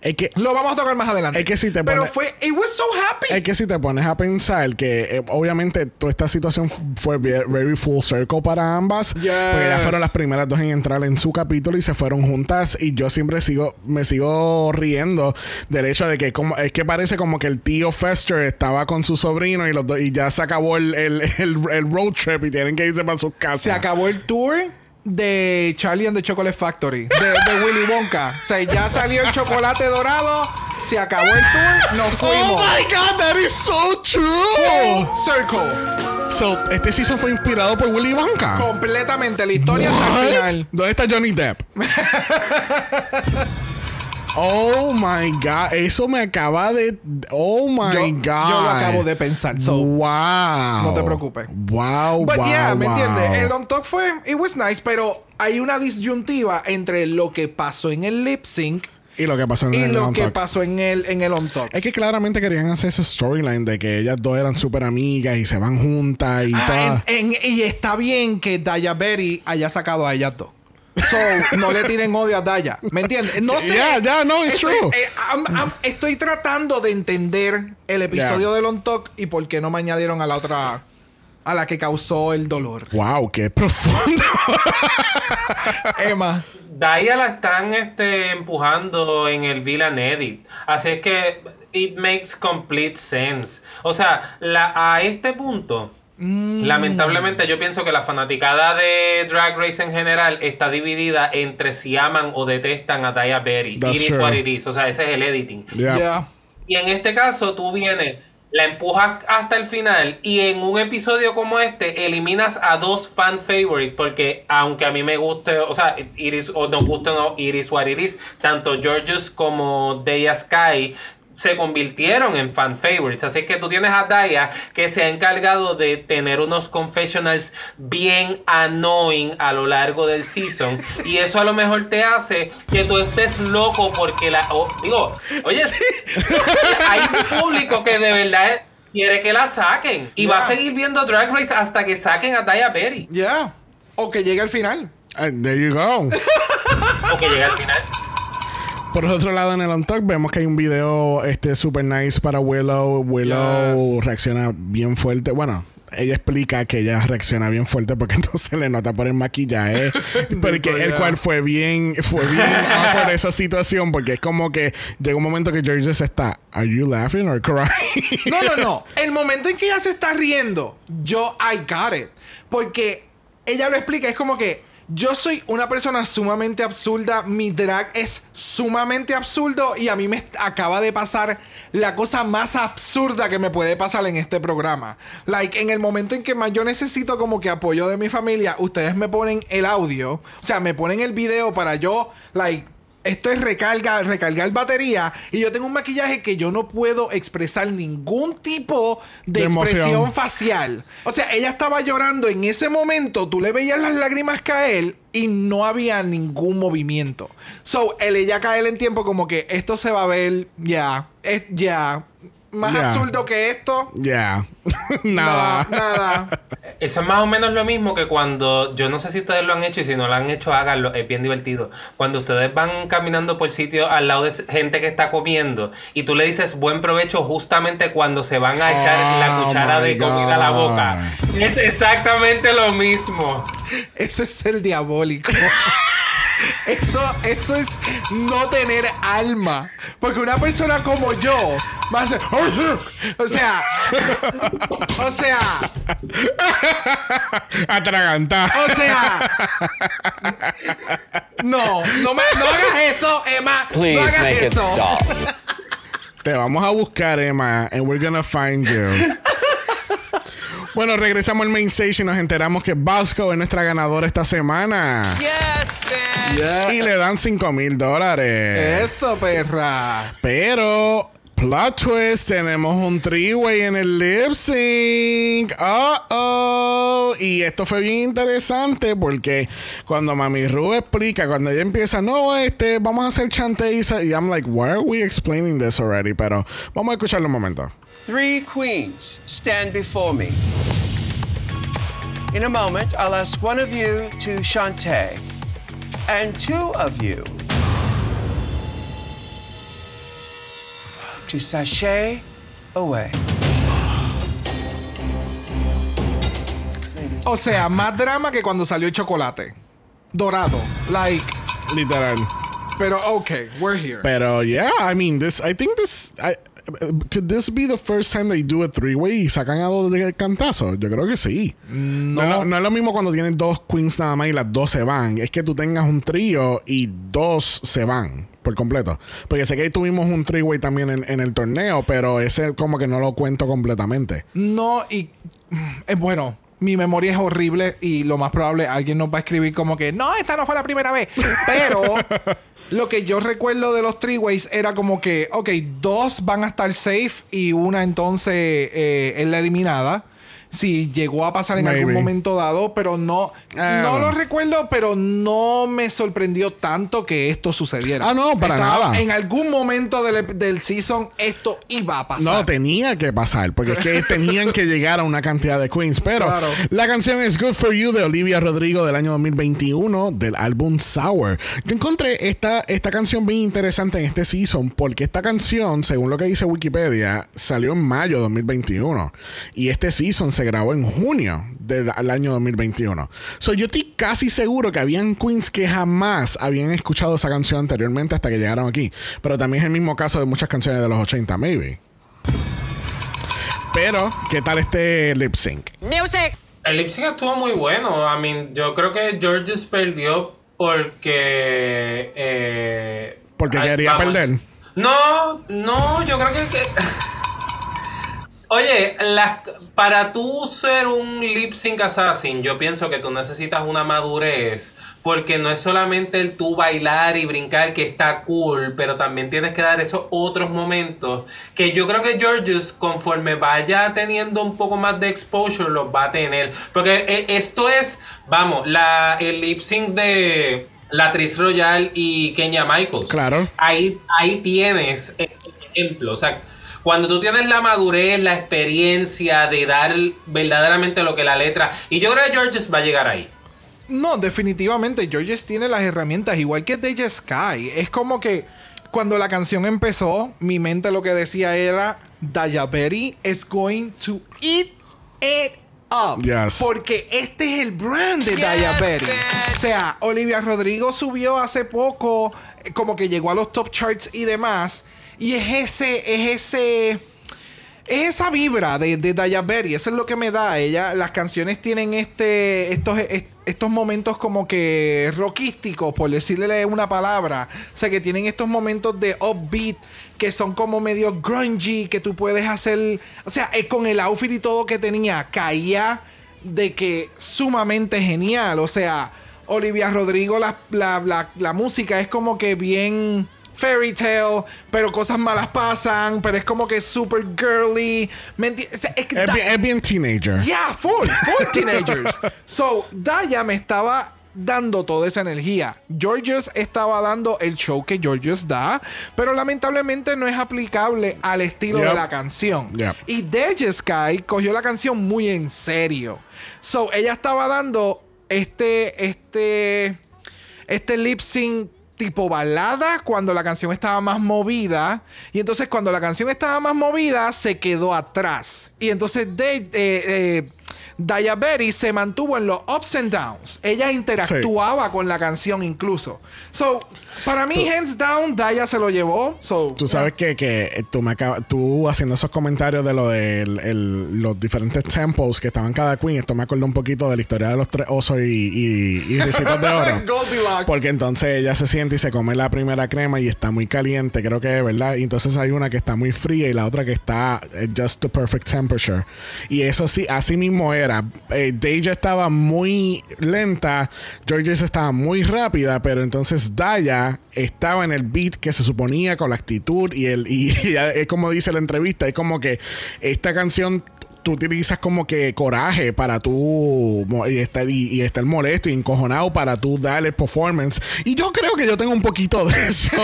Es que lo vamos a tocar más adelante. Es que si te Pero pone- fue, it was so happy. Es que si te pones a pensar que eh, obviamente toda esta situación fue ve- very full circle para ambas, porque ellas fueron las primeras dos en entrar en su capítulo y se fueron juntas y yo siempre sigo me sigo riendo del hecho de que como es que parece como que el tío Fester estaba con su sobrino y los dos y ya se acabó el, el, el- el road trip y tienen que irse para sus casas. Se acabó el tour de Charlie and the Chocolate Factory, de, de Willy Wonka. O sea, ya salió el chocolate dorado, se acabó el tour, nos Oh fuimos. my god, that is so true. Circle. So, este season fue inspirado por Willy Wonka. Completamente la historia hasta el What? final. ¿Dónde está Johnny Depp? oh my god, eso me acaba de. Oh my Yo, god. yo lo acabo de pensar. So, wow. No te preocupes. Wow, But wow. yeah, ¿me wow. entiendes? El on talk fue, it was nice, pero hay una disyuntiva entre lo que pasó en el lip sync Y lo que pasó en y el lo On que Talk. pasó en el, en el on talk. Es que claramente querían hacer ese storyline de que ellas dos eran súper amigas y se van juntas y Ah, en- en- y está bien que Daya Berry haya sacado a ellas dos. So, no le tiren odio a Daya. ¿Me entiendes? No sé. Yeah, yeah, no, it's estoy, true. eh, I'm- I'm- estoy tratando de entender el episodio Yeah. del On Talk y por qué no me añadieron a la otra. A la que causó el dolor. Wow, qué profundo. Emma. Daya la están este, empujando en el Villain Edit. Así es que it makes complete sense. O sea, la, a este punto, lamentablemente yo pienso que la fanaticada de Drag Race en general está dividida entre si aman o detestan a Daya Berry. That's it is what it is. O sea, ese es el editing. Yeah. Yeah. Y en este caso tú vienes, la empujas hasta el final y en un episodio como este eliminas a dos fan favorites porque aunque a mí me guste, o sea, Iris o nos guste o no Iris what it is, tanto Georges como Deya Sky se convirtieron en fan favorites. Así que tú tienes a Daya que se ha encargado de tener unos confessionals bien annoying a lo largo del season. Y eso a lo mejor te hace que tú estés loco porque la. o- digo, oye, hay un público que de verdad quiere que la saquen. Y va a Yeah. seguir viendo Drag Race hasta que saquen a Daya Berry. Ya. O que llegue al final. There you go. O que llegue al final. Por otro lado, en el On Talk vemos que hay un video este super nice para Willow. Willow Yes. reacciona bien fuerte. Bueno, ella explica que ella reacciona bien fuerte porque no se le nota por el maquillaje. porque el cual fue bien, fue bien awkward esa situación. Porque es como que llega un momento que Georges está, ¿Are you laughing or crying? No, no, no. El momento en que ella se está riendo, yo, I got it. Porque ella lo explica, es como que yo soy una persona sumamente absurda, mi drag es sumamente absurdo y a mí me acaba de pasar la cosa más absurda que me puede pasar en este programa. Like, en el momento en que más yo necesito como que apoyo de mi familia, ustedes me ponen el audio, o sea, me ponen el video para yo, like, esto es recarga, recargar batería. Y yo tengo un maquillaje que yo no puedo expresar ningún tipo de, De emoción. expresión facial. O sea, ella estaba llorando en ese momento. Tú le veías las lágrimas caer y no había ningún movimiento. So, el ella caer en tiempo como que esto se va a ver ya. Es ya. Más absurdo que esto. Ya. Nada. No, nada. Eso es más o menos lo mismo que cuando, yo no sé si ustedes lo han hecho y si no lo han hecho, háganlo, es bien divertido. Cuando ustedes van caminando por sitios al lado de gente que está comiendo y tú le dices buen provecho justamente cuando se van a echar la Oh cuchara de comida a la boca. Es exactamente lo mismo. Eso es ser diabólico. Eso, eso es no tener alma. Porque una persona como yo va a hacer. O sea. O sea. Atragantá. O sea. No, no, me, no hagas eso, Emma. Please no hagas make it eso. stop. Te vamos a buscar, Emma, and we're gonna find you. Bueno, regresamos al main stage y nos enteramos que Vasco es nuestra ganadora esta semana. Yes, bitch. Y le dan 5 mil dólares. Eso, perra. Pero, plot twist, tenemos un three-way en el lip sync. Uh oh. Y esto fue bien interesante porque cuando Mami Ru explica, cuando ella empieza, no, este, vamos a hacer chanteiza. Y I'm like, why are we explaining this already? Pero vamos a escucharlo un momento. Three queens stand before me. In a moment, I'll ask one of you to chante, and two of you to sashay away. O sea, más drama que cuando salió el chocolate. Dorado. Like. Literal. Pero, okay, we're here. Pero yeah, I mean, this, I think this, I, could this be the first time they do a three-way y sacan a dos de cantazo? Yo creo que sí. No. no es lo mismo cuando tienes dos queens nada más y las dos se van. Es que tú tengas un trío y dos se van por completo. Porque sé que ahí tuvimos un three-way también en, en el torneo, pero ese como que no lo cuento completamente. No, y es bueno. Mi memoria es horrible y lo más probable alguien nos va a escribir como que no, esta no fue la primera vez. Pero lo que yo recuerdo de los three ways era como que, ok, dos van a estar safe y una entonces eh, es la eliminada. Si llegó a pasar en algún momento dado, pero no, Ah, no no. lo recuerdo, pero no me sorprendió tanto que esto sucediera. Ah, no, para Estaba- nada. En algún momento del, del season esto iba a pasar. No, tenía que pasar, porque es que tenían que llegar a una cantidad de queens. Pero Claro. la canción es Good For You de Olivia Rodrigo del año 2021 del álbum Sour. Yo encontré esta, esta canción bien interesante en este season, porque esta canción, según lo que dice Wikipedia, salió en mayo de 2021. Y este season se grabó en junio del año 2021. So, yo estoy casi seguro que habían queens que jamás habían escuchado esa canción anteriormente hasta que llegaron aquí. Pero también es el mismo caso de muchas canciones de los 80, maybe. Pero, ¿qué tal este lip sync? El lip sync estuvo muy bueno. I mean, yo creo que Georges perdió porque. eh, Porque quería vamos. perder. No, no, yo creo que. que- Oye, para tú ser un lip sync assassin, yo pienso que tú necesitas una madurez, porque no es solamente el tú bailar y brincar que está cool, pero también tienes que dar esos otros momentos que yo creo que Georges conforme vaya teniendo un poco más de exposure los va a tener, porque eh, esto es, vamos, la el lip sync de la Tris Royal y Kenya Michaels. Claro. Ahí ahí tienes eh, ejemplo, o sea, cuando tú tienes la madurez, la experiencia de dar verdaderamente lo que la letra. Y yo creo que Georges va a llegar ahí. No, definitivamente. Georges tiene las herramientas, igual que Deja Sky. Es como que cuando la canción empezó, mi mente lo que decía era: Daya Berry is going to eat it up. Yes. Porque este es el brand de Daya Yes, Berry. bitch. O sea, Olivia Rodrigo subió hace poco, eh, como que llegó a los top charts y demás. Y es ese, es ese. Es esa vibra de, de Daya Berry, eso es lo que me da. Ella, las canciones tienen este, estos, est- estos momentos como que rockísticos, por decirle una palabra. O sea, que tienen estos momentos de upbeat que son como medio grungy, que tú puedes hacer. O sea, eh, con el outfit y todo que tenía, caía de que sumamente genial. O sea, Olivia Rodrigo, la, la, la, la música es como que bien fairy tale, pero cosas malas pasan, pero es como que super girly. Es que Es bien, es bien teenager. Yeah, full, full teenagers. So, Daya me estaba dando toda esa energía. Georges estaba dando el show que Georges da, pero lamentablemente no es aplicable al estilo Yep. de la canción. Yep. Y Deja Sky cogió la canción muy en serio. So, ella estaba dando este, este, este lip sync tipo balada cuando la canción estaba más movida. Y entonces cuando la canción estaba más movida, se quedó atrás. Y entonces de, eh, eh, Daya Berry se mantuvo en los ups and downs. Ella interactuaba con la canción incluso. So, para mí, hands down, Daya se lo llevó. So, Tú sabes que, que eh, tú, me acabas, tú haciendo esos comentarios de lo de el- el- los diferentes tempos que estaban cada queen, esto me acuerda un poquito de la historia de los tres osos y, y, y de oro. Goldilocks. Porque entonces ella se siente y se come la primera crema y está muy caliente, creo que es verdad. Y entonces hay una que está muy fría y la otra que está eh, just the perfect temperature. Y eso sí, así mismo era. Eh, Deja estaba muy lenta, Georges estaba muy rápida, pero entonces Daya estaba en el beat que se suponía con la actitud y el y es como dice la entrevista, es como que esta canción tú utilizas como que coraje para tú y estar, y, y estar molesto y encojonado para tú darle performance. Y yo creo que yo tengo un poquito de eso.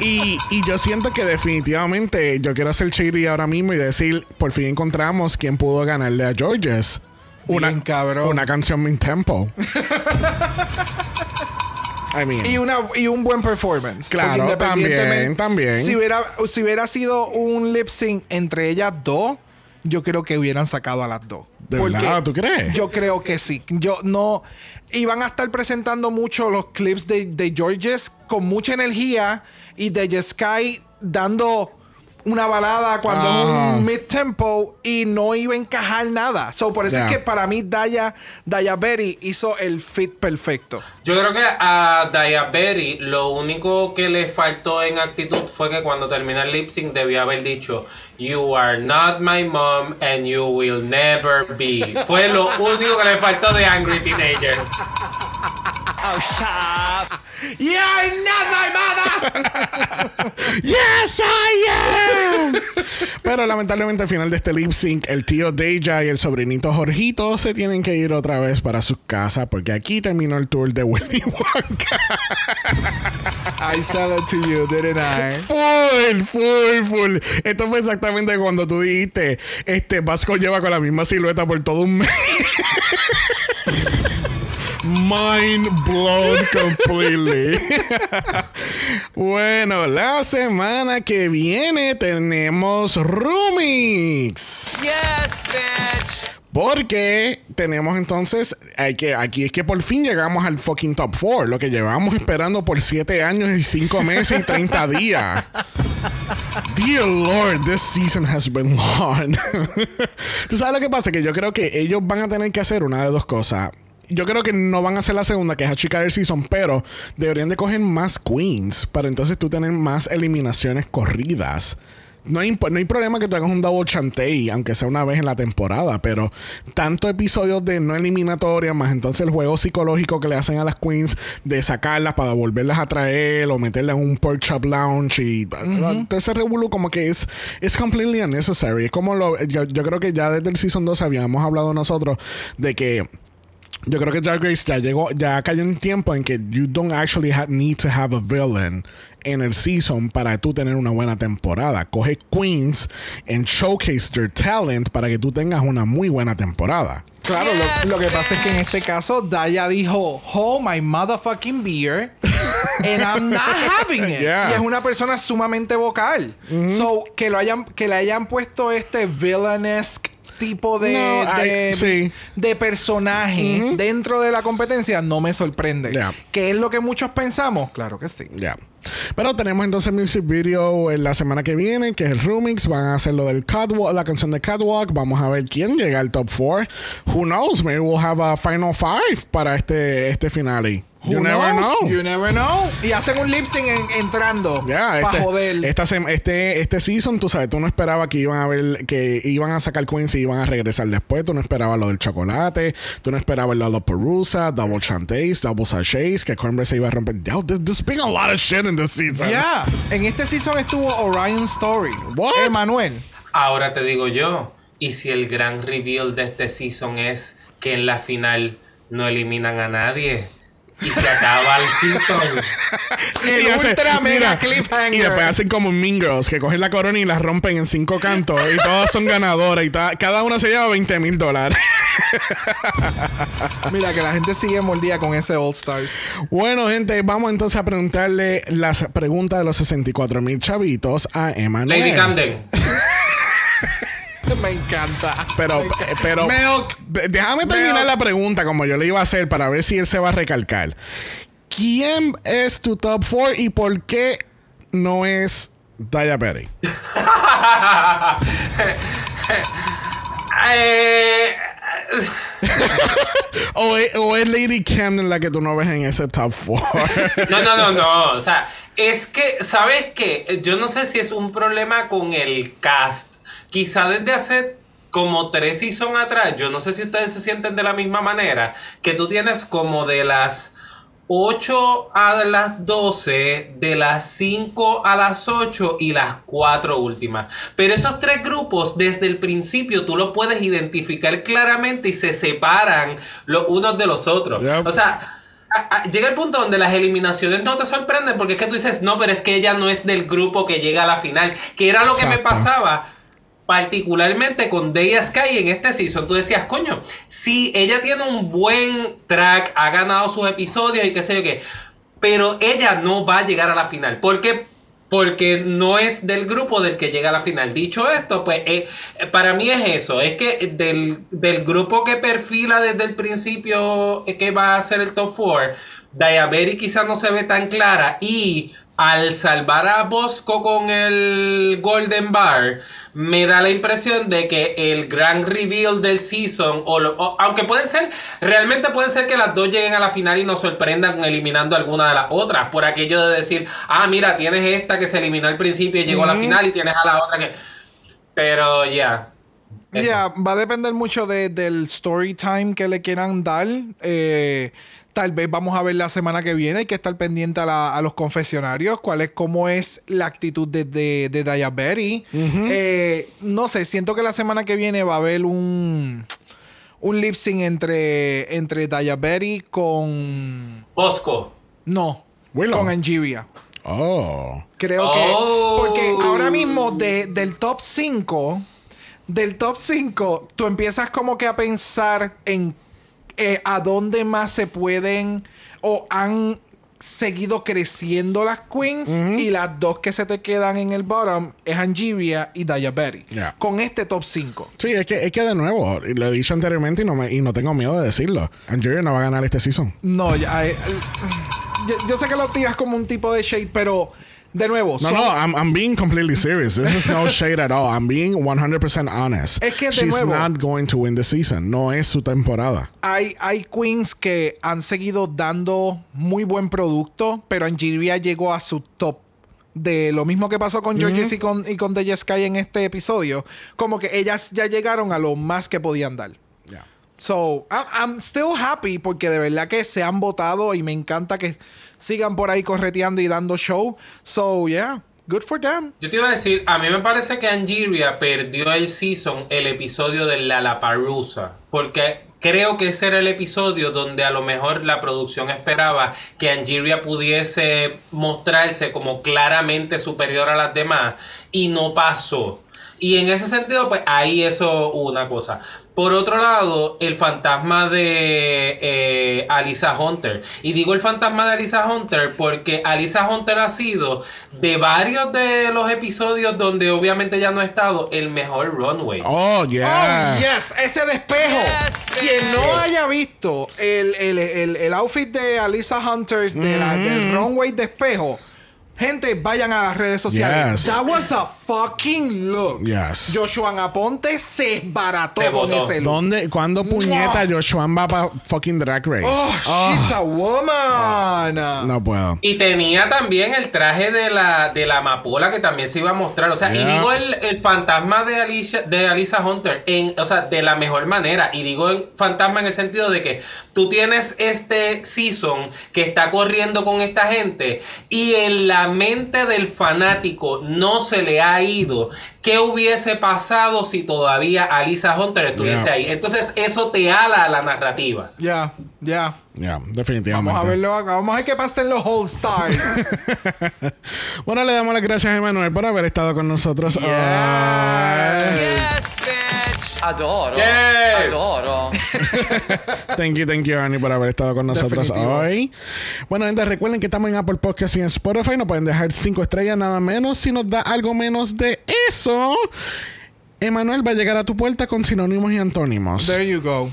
y, y yo siento que definitivamente yo quiero hacer shady ahora mismo y decir, por fin encontramos quién pudo ganarle a Georges. Una, Bien, cabrón. una canción min tempo. I mean, y, una, y un buen performance. Claro, también, también. Si hubiera, si hubiera sido un lip sync entre ellas dos, yo creo que hubieran sacado a las dos. ¿De verdad? ¿Tú crees? Yo creo que sí. Yo no. Iban a estar presentando mucho los clips de, de Georges con mucha energía y de Sky dando una balada cuando Ah. es un mid tempo y no iba a encajar nada. So, por eso es que para mí Daya, Daya Berry hizo el fit perfecto. Yo creo que a Daya Berry lo único que le faltó en actitud fue que cuando termina el lip sync debió haber dicho You are not my mom and you will never be. Fue lo único que le faltó de Angry Teenager. Yeah, I'm not my mother. Yes, I am. Pero lamentablemente al final de este lip sync, el tío Deja y el sobrinito Jorgito se tienen que ir otra vez para sus casas porque aquí terminó el tour de Willy Wonka. I sell it to you, didn't I? Full, full, full. Esto fue exactamente cuando tú dijiste, este Vasco lleva con la misma silueta por todo un mes. Mind blown completely. bueno, la semana que viene tenemos Rumix. Yes, bitch. Porque tenemos entonces, hay que, aquí es que por fin llegamos al fucking top 4, lo que llevamos esperando por 7 años y 5 meses y 30 días. Dear Lord, this season has been long. Tú sabes lo que pasa, que yo creo que ellos van a tener que hacer una de dos cosas. Yo creo que no van a hacer la segunda, que es achicar el season, pero deberían de coger más queens para entonces tú tener más eliminaciones corridas. No hay, no hay problema que tú hagas un double chantey, aunque sea una vez en la temporada, pero tantos episodios de no eliminatoria, más entonces el juego psicológico que le hacen a las queens de sacarlas para volverlas a traer o meterlas en un pork chop lounge y todo ese revuelo como que es, es completely unnecessary. Es como lo, yo, yo creo que ya desde el season 2 habíamos hablado nosotros de que yo creo que Drag Race ya llegó, ya cayó un tiempo en que you don't actually ha- need to have a villain en el season para tú tener una buena temporada. Coge queens and showcase their talent para que tú tengas una muy buena temporada. Claro, lo, lo que pasa es que en este caso Daya dijo, hold my motherfucking beer and I'm not having it. Yeah. Y es una persona sumamente vocal. So, que lo hayan, que le hayan puesto este villainesque tipo de, No, de, I- sí. de personaje dentro de la competencia no me sorprende. Yeah. ¿Qué es lo que muchos pensamos? Claro que sí. Ya. Pero tenemos entonces music video en la semana que viene, que es el remix. Van a hacer lo del Catwalk, la canción de Catwalk. Vamos a ver quién llega al top 4. Who knows? Maybe we'll have a final five para este, este finale. You Who never knows? know. You never know. Y hacen un lip sync en- entrando. Ya, para este, joder. esta este, este season, tú sabes, tú no esperabas que iban a ver, que iban a sacar Queens y iban a regresar después. Tú no esperabas lo del chocolate. Tú no esperabas lo de los Perusa, Double Chantays, Double Sachets, que Cornbread se iba a romper. Yo, there's, there's been a lot of shit in this season. Ya. En este season estuvo Orion Story. What? Emanuel. Ahora te digo yo, ¿y si el gran reveal de este season es que en la final no eliminan a nadie? Y se acaba el season. El Y hace- ultra mega cliffhanger. Y después hacen como Mean Girls, que cogen la corona y la rompen en cinco cantos. y todas son ganadoras. Y cada una se lleva 20 mil dólares. Mira que la gente sigue mordida con ese All Stars. bueno, gente, vamos entonces a preguntarle las preguntas de los 64 mil chavitos a Emanuel. Lady Camden. Me encanta. Pero, pero Milk. déjame terminar Milk. la pregunta como yo le iba a hacer para ver si él se va a recalcar. ¿Quién es tu top 4 y por qué no es Daya Perry? Eh, ¿O es, o es Lady Camden la que tú no ves en ese top 4? No, no, no, no. O sea, es que, ¿sabes qué? Yo no sé si es un problema con el cast. Quizá desde hace como tres seasons atrás, yo no sé si ustedes se sienten de la misma manera, que tú tienes como de las 8 a las 12, de las 5 a las 8 y las 4 últimas. Pero esos tres grupos, desde el principio, tú los puedes identificar claramente y se separan los unos de los otros. Yep. O sea, a- a- llega el punto donde las eliminaciones no te sorprenden porque es que tú dices, no, pero es que ella no es del grupo que llega a la final, que era lo que me pasaba particularmente con Day Sky en este season. Tú decías, coño, si ella tiene un buen track, ha ganado sus episodios y qué sé yo qué, pero ella no va a llegar a la final. ¿Por qué? Porque no es del grupo del que llega a la final. Dicho esto, pues eh, eh, para mí es eso. Es que del, del grupo que perfila desde el principio eh, que va a ser el top 4, Diabetes quizás no se ve tan clara. Y al salvar a Bosco con el Golden Bar, me da la impresión de que el gran reveal del season, o, lo- o- aunque pueden ser, realmente pueden ser que las dos lleguen a la final y nos sorprendan eliminando alguna de las otras, por aquello de decir, ah, mira, tienes esta que se eliminó al principio y llegó a la final y tienes a la otra que... Pero ya. Ya, va a depender mucho de- del story time que le quieran dar. Eh, tal vez vamos a ver la semana que viene. Hay que estar pendiente a, la- a los confesionarios. Cuál es, cómo es la actitud de, de, de Daya Berry. Eh, no sé, siento que la semana que viene va a haber un, un lip sync entre, entre Daya Berry con. Bosco. No, Willow. con Angeria. Oh. Creo Oh. que. Porque ahora mismo de- del top 5. Del top 5, tú empiezas como que a pensar en eh, a dónde más se pueden. O han seguido creciendo las queens. Y las dos que se te quedan en el bottom es Angeria y Berry. Yeah. Con este top 5. Sí, es que, es que de nuevo, lo he dicho anteriormente y no, me, y no tengo miedo de decirlo. Angeria no va a ganar este season. No, ya. eh, yo, yo sé que lo tiras como un tipo de shade, pero. De nuevo, No, no, I'm, I'm being completely serious. This is no shade at all. I'm being 100% honest. Es que de She's nuevo- not going to win the season. No es su temporada. Hay, hay queens que han seguido dando muy buen producto, pero Angeria llegó a su top de lo mismo que pasó con Georges y con, y con The Sky en este episodio, como que ellas ya llegaron a lo más que podían dar. Yeah. So, I'm, I'm still happy porque de verdad que se han votado y me encanta que sigan por ahí correteando y dando show. So, yeah, good for them. Yo te iba a decir, a mí me parece que Angeria perdió el season, el episodio de Lollapalooza, porque creo que ese era el episodio donde a lo mejor la producción esperaba que Angeria pudiese mostrarse como claramente superior a las demás y no pasó. Y en ese sentido, pues ahí eso una cosa. Por otro lado, el fantasma de eh, Alisa Hunter. Y digo el fantasma de Alisa Hunter porque Alisa Hunter ha sido de varios de los episodios donde obviamente ya no ha estado el mejor runway. Oh, yeah. Oh, yes, ese despejo. Yes, Quien no haya visto el, el, el, el outfit de Alisa Hunters de la, del runway despejo, gente, vayan a las redes sociales. Yes. That was a fucking look. Yes. Joshua Aponte se barató Se con ese look. ¿Dónde, cuándo puñeta Joshua va para fucking Drag Race? Oh, she's a woman. No puedo. Y tenía también el traje de la, de la amapola que también se iba a mostrar. O sea, y digo el, el fantasma de Alicia, de Alisa Hunter, en, o sea, de la mejor manera. Y digo fantasma en el sentido de que tú tienes este season que está corriendo con esta gente y en la mente del fanático no se le ha ido. ¿Qué hubiese pasado si todavía Alisa Hunter estuviese Yeah. ahí? Entonces eso te ala a la narrativa. Ya, ya. Ya, definitivamente. Vamos a verlo acá. Vamos a ver qué pasa en los All Stars. Bueno, le damos las gracias a Emanuel por haber estado con nosotros. Yes, bitch. Adoro. Yes. Adoro. Thank you, thank you, Annie, por haber estado con nosotros Definitivo. hoy. Bueno, gente, recuerden que estamos en Apple Podcast y en Spotify. No pueden dejar cinco estrellas nada menos. Si nos da algo menos de eso, Emanuel va a llegar a tu puerta con sinónimos y antónimos. There you go.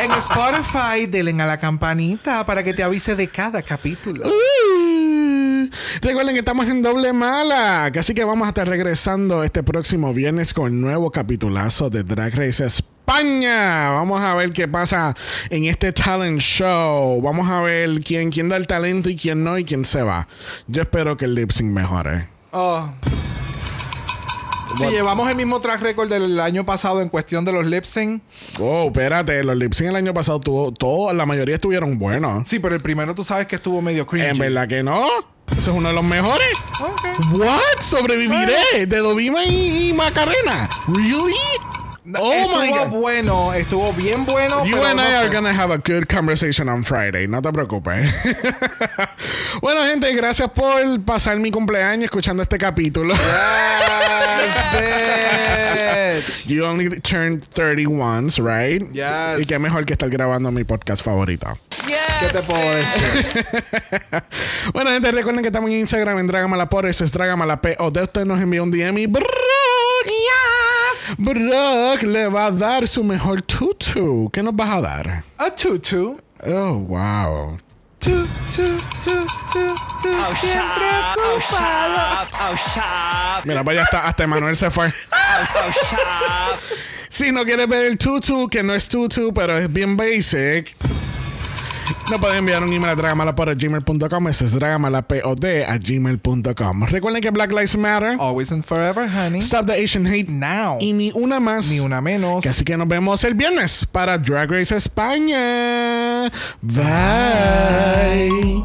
en Spotify, denle a la campanita para que te avise de cada capítulo. Uh, Recuerden que estamos en doble mala, así que vamos a estar regresando este próximo viernes con el nuevo capitulazo de Drag Race España. Vamos a ver qué pasa en este talent show. Vamos a ver quién, quién da el talento y quién no y quién se va. Yo espero que el lip sync mejore. Oh. Si llevamos el mismo track record del año pasado en cuestión de los lip sync. Oh, espérate, los lip sync el año pasado tuvo todo, la mayoría estuvieron buenos. Sí, pero el primero tú sabes que estuvo medio cringe. En verdad que no. Ese es uno de los mejores. What? Sobreviviré de Dovima y, y Macarena. Really? Oh estuvo my God. bueno, estuvo bien bueno. You and no I are gonna have a good conversation on Friday. No te preocupes. bueno, gente, gracias por pasar mi cumpleaños escuchando este capítulo. Yes, bitch. You only turned 30 once, right? Yes. Y qué mejor que estar grabando mi podcast favorito. ¿Qué te puedo decir? Bueno, gente, recuerden que estamos en Instagram en Dragamala por eso es Dragamala P. O de usted nos envía un DM y Brock, Brock le va a dar su mejor tutu. ¿Qué nos vas a dar? A tutu. Oh, wow. Tu, tu, tu, tu, siempre ocupado. Mira, vaya, hasta, hasta Emanuel se fue. Si no quieres ver el tutu, que no es tutu, pero es bien basic, no pueden enviar un email a dragamalapod.gmail.com. Ese es dragamalapod a gmail.com. Recuerden que Black Lives Matter. Always and forever, honey. Stop the Asian hate Now. Y ni una más. Ni una menos. Así que nos vemos el viernes para Drag Race España. Bye.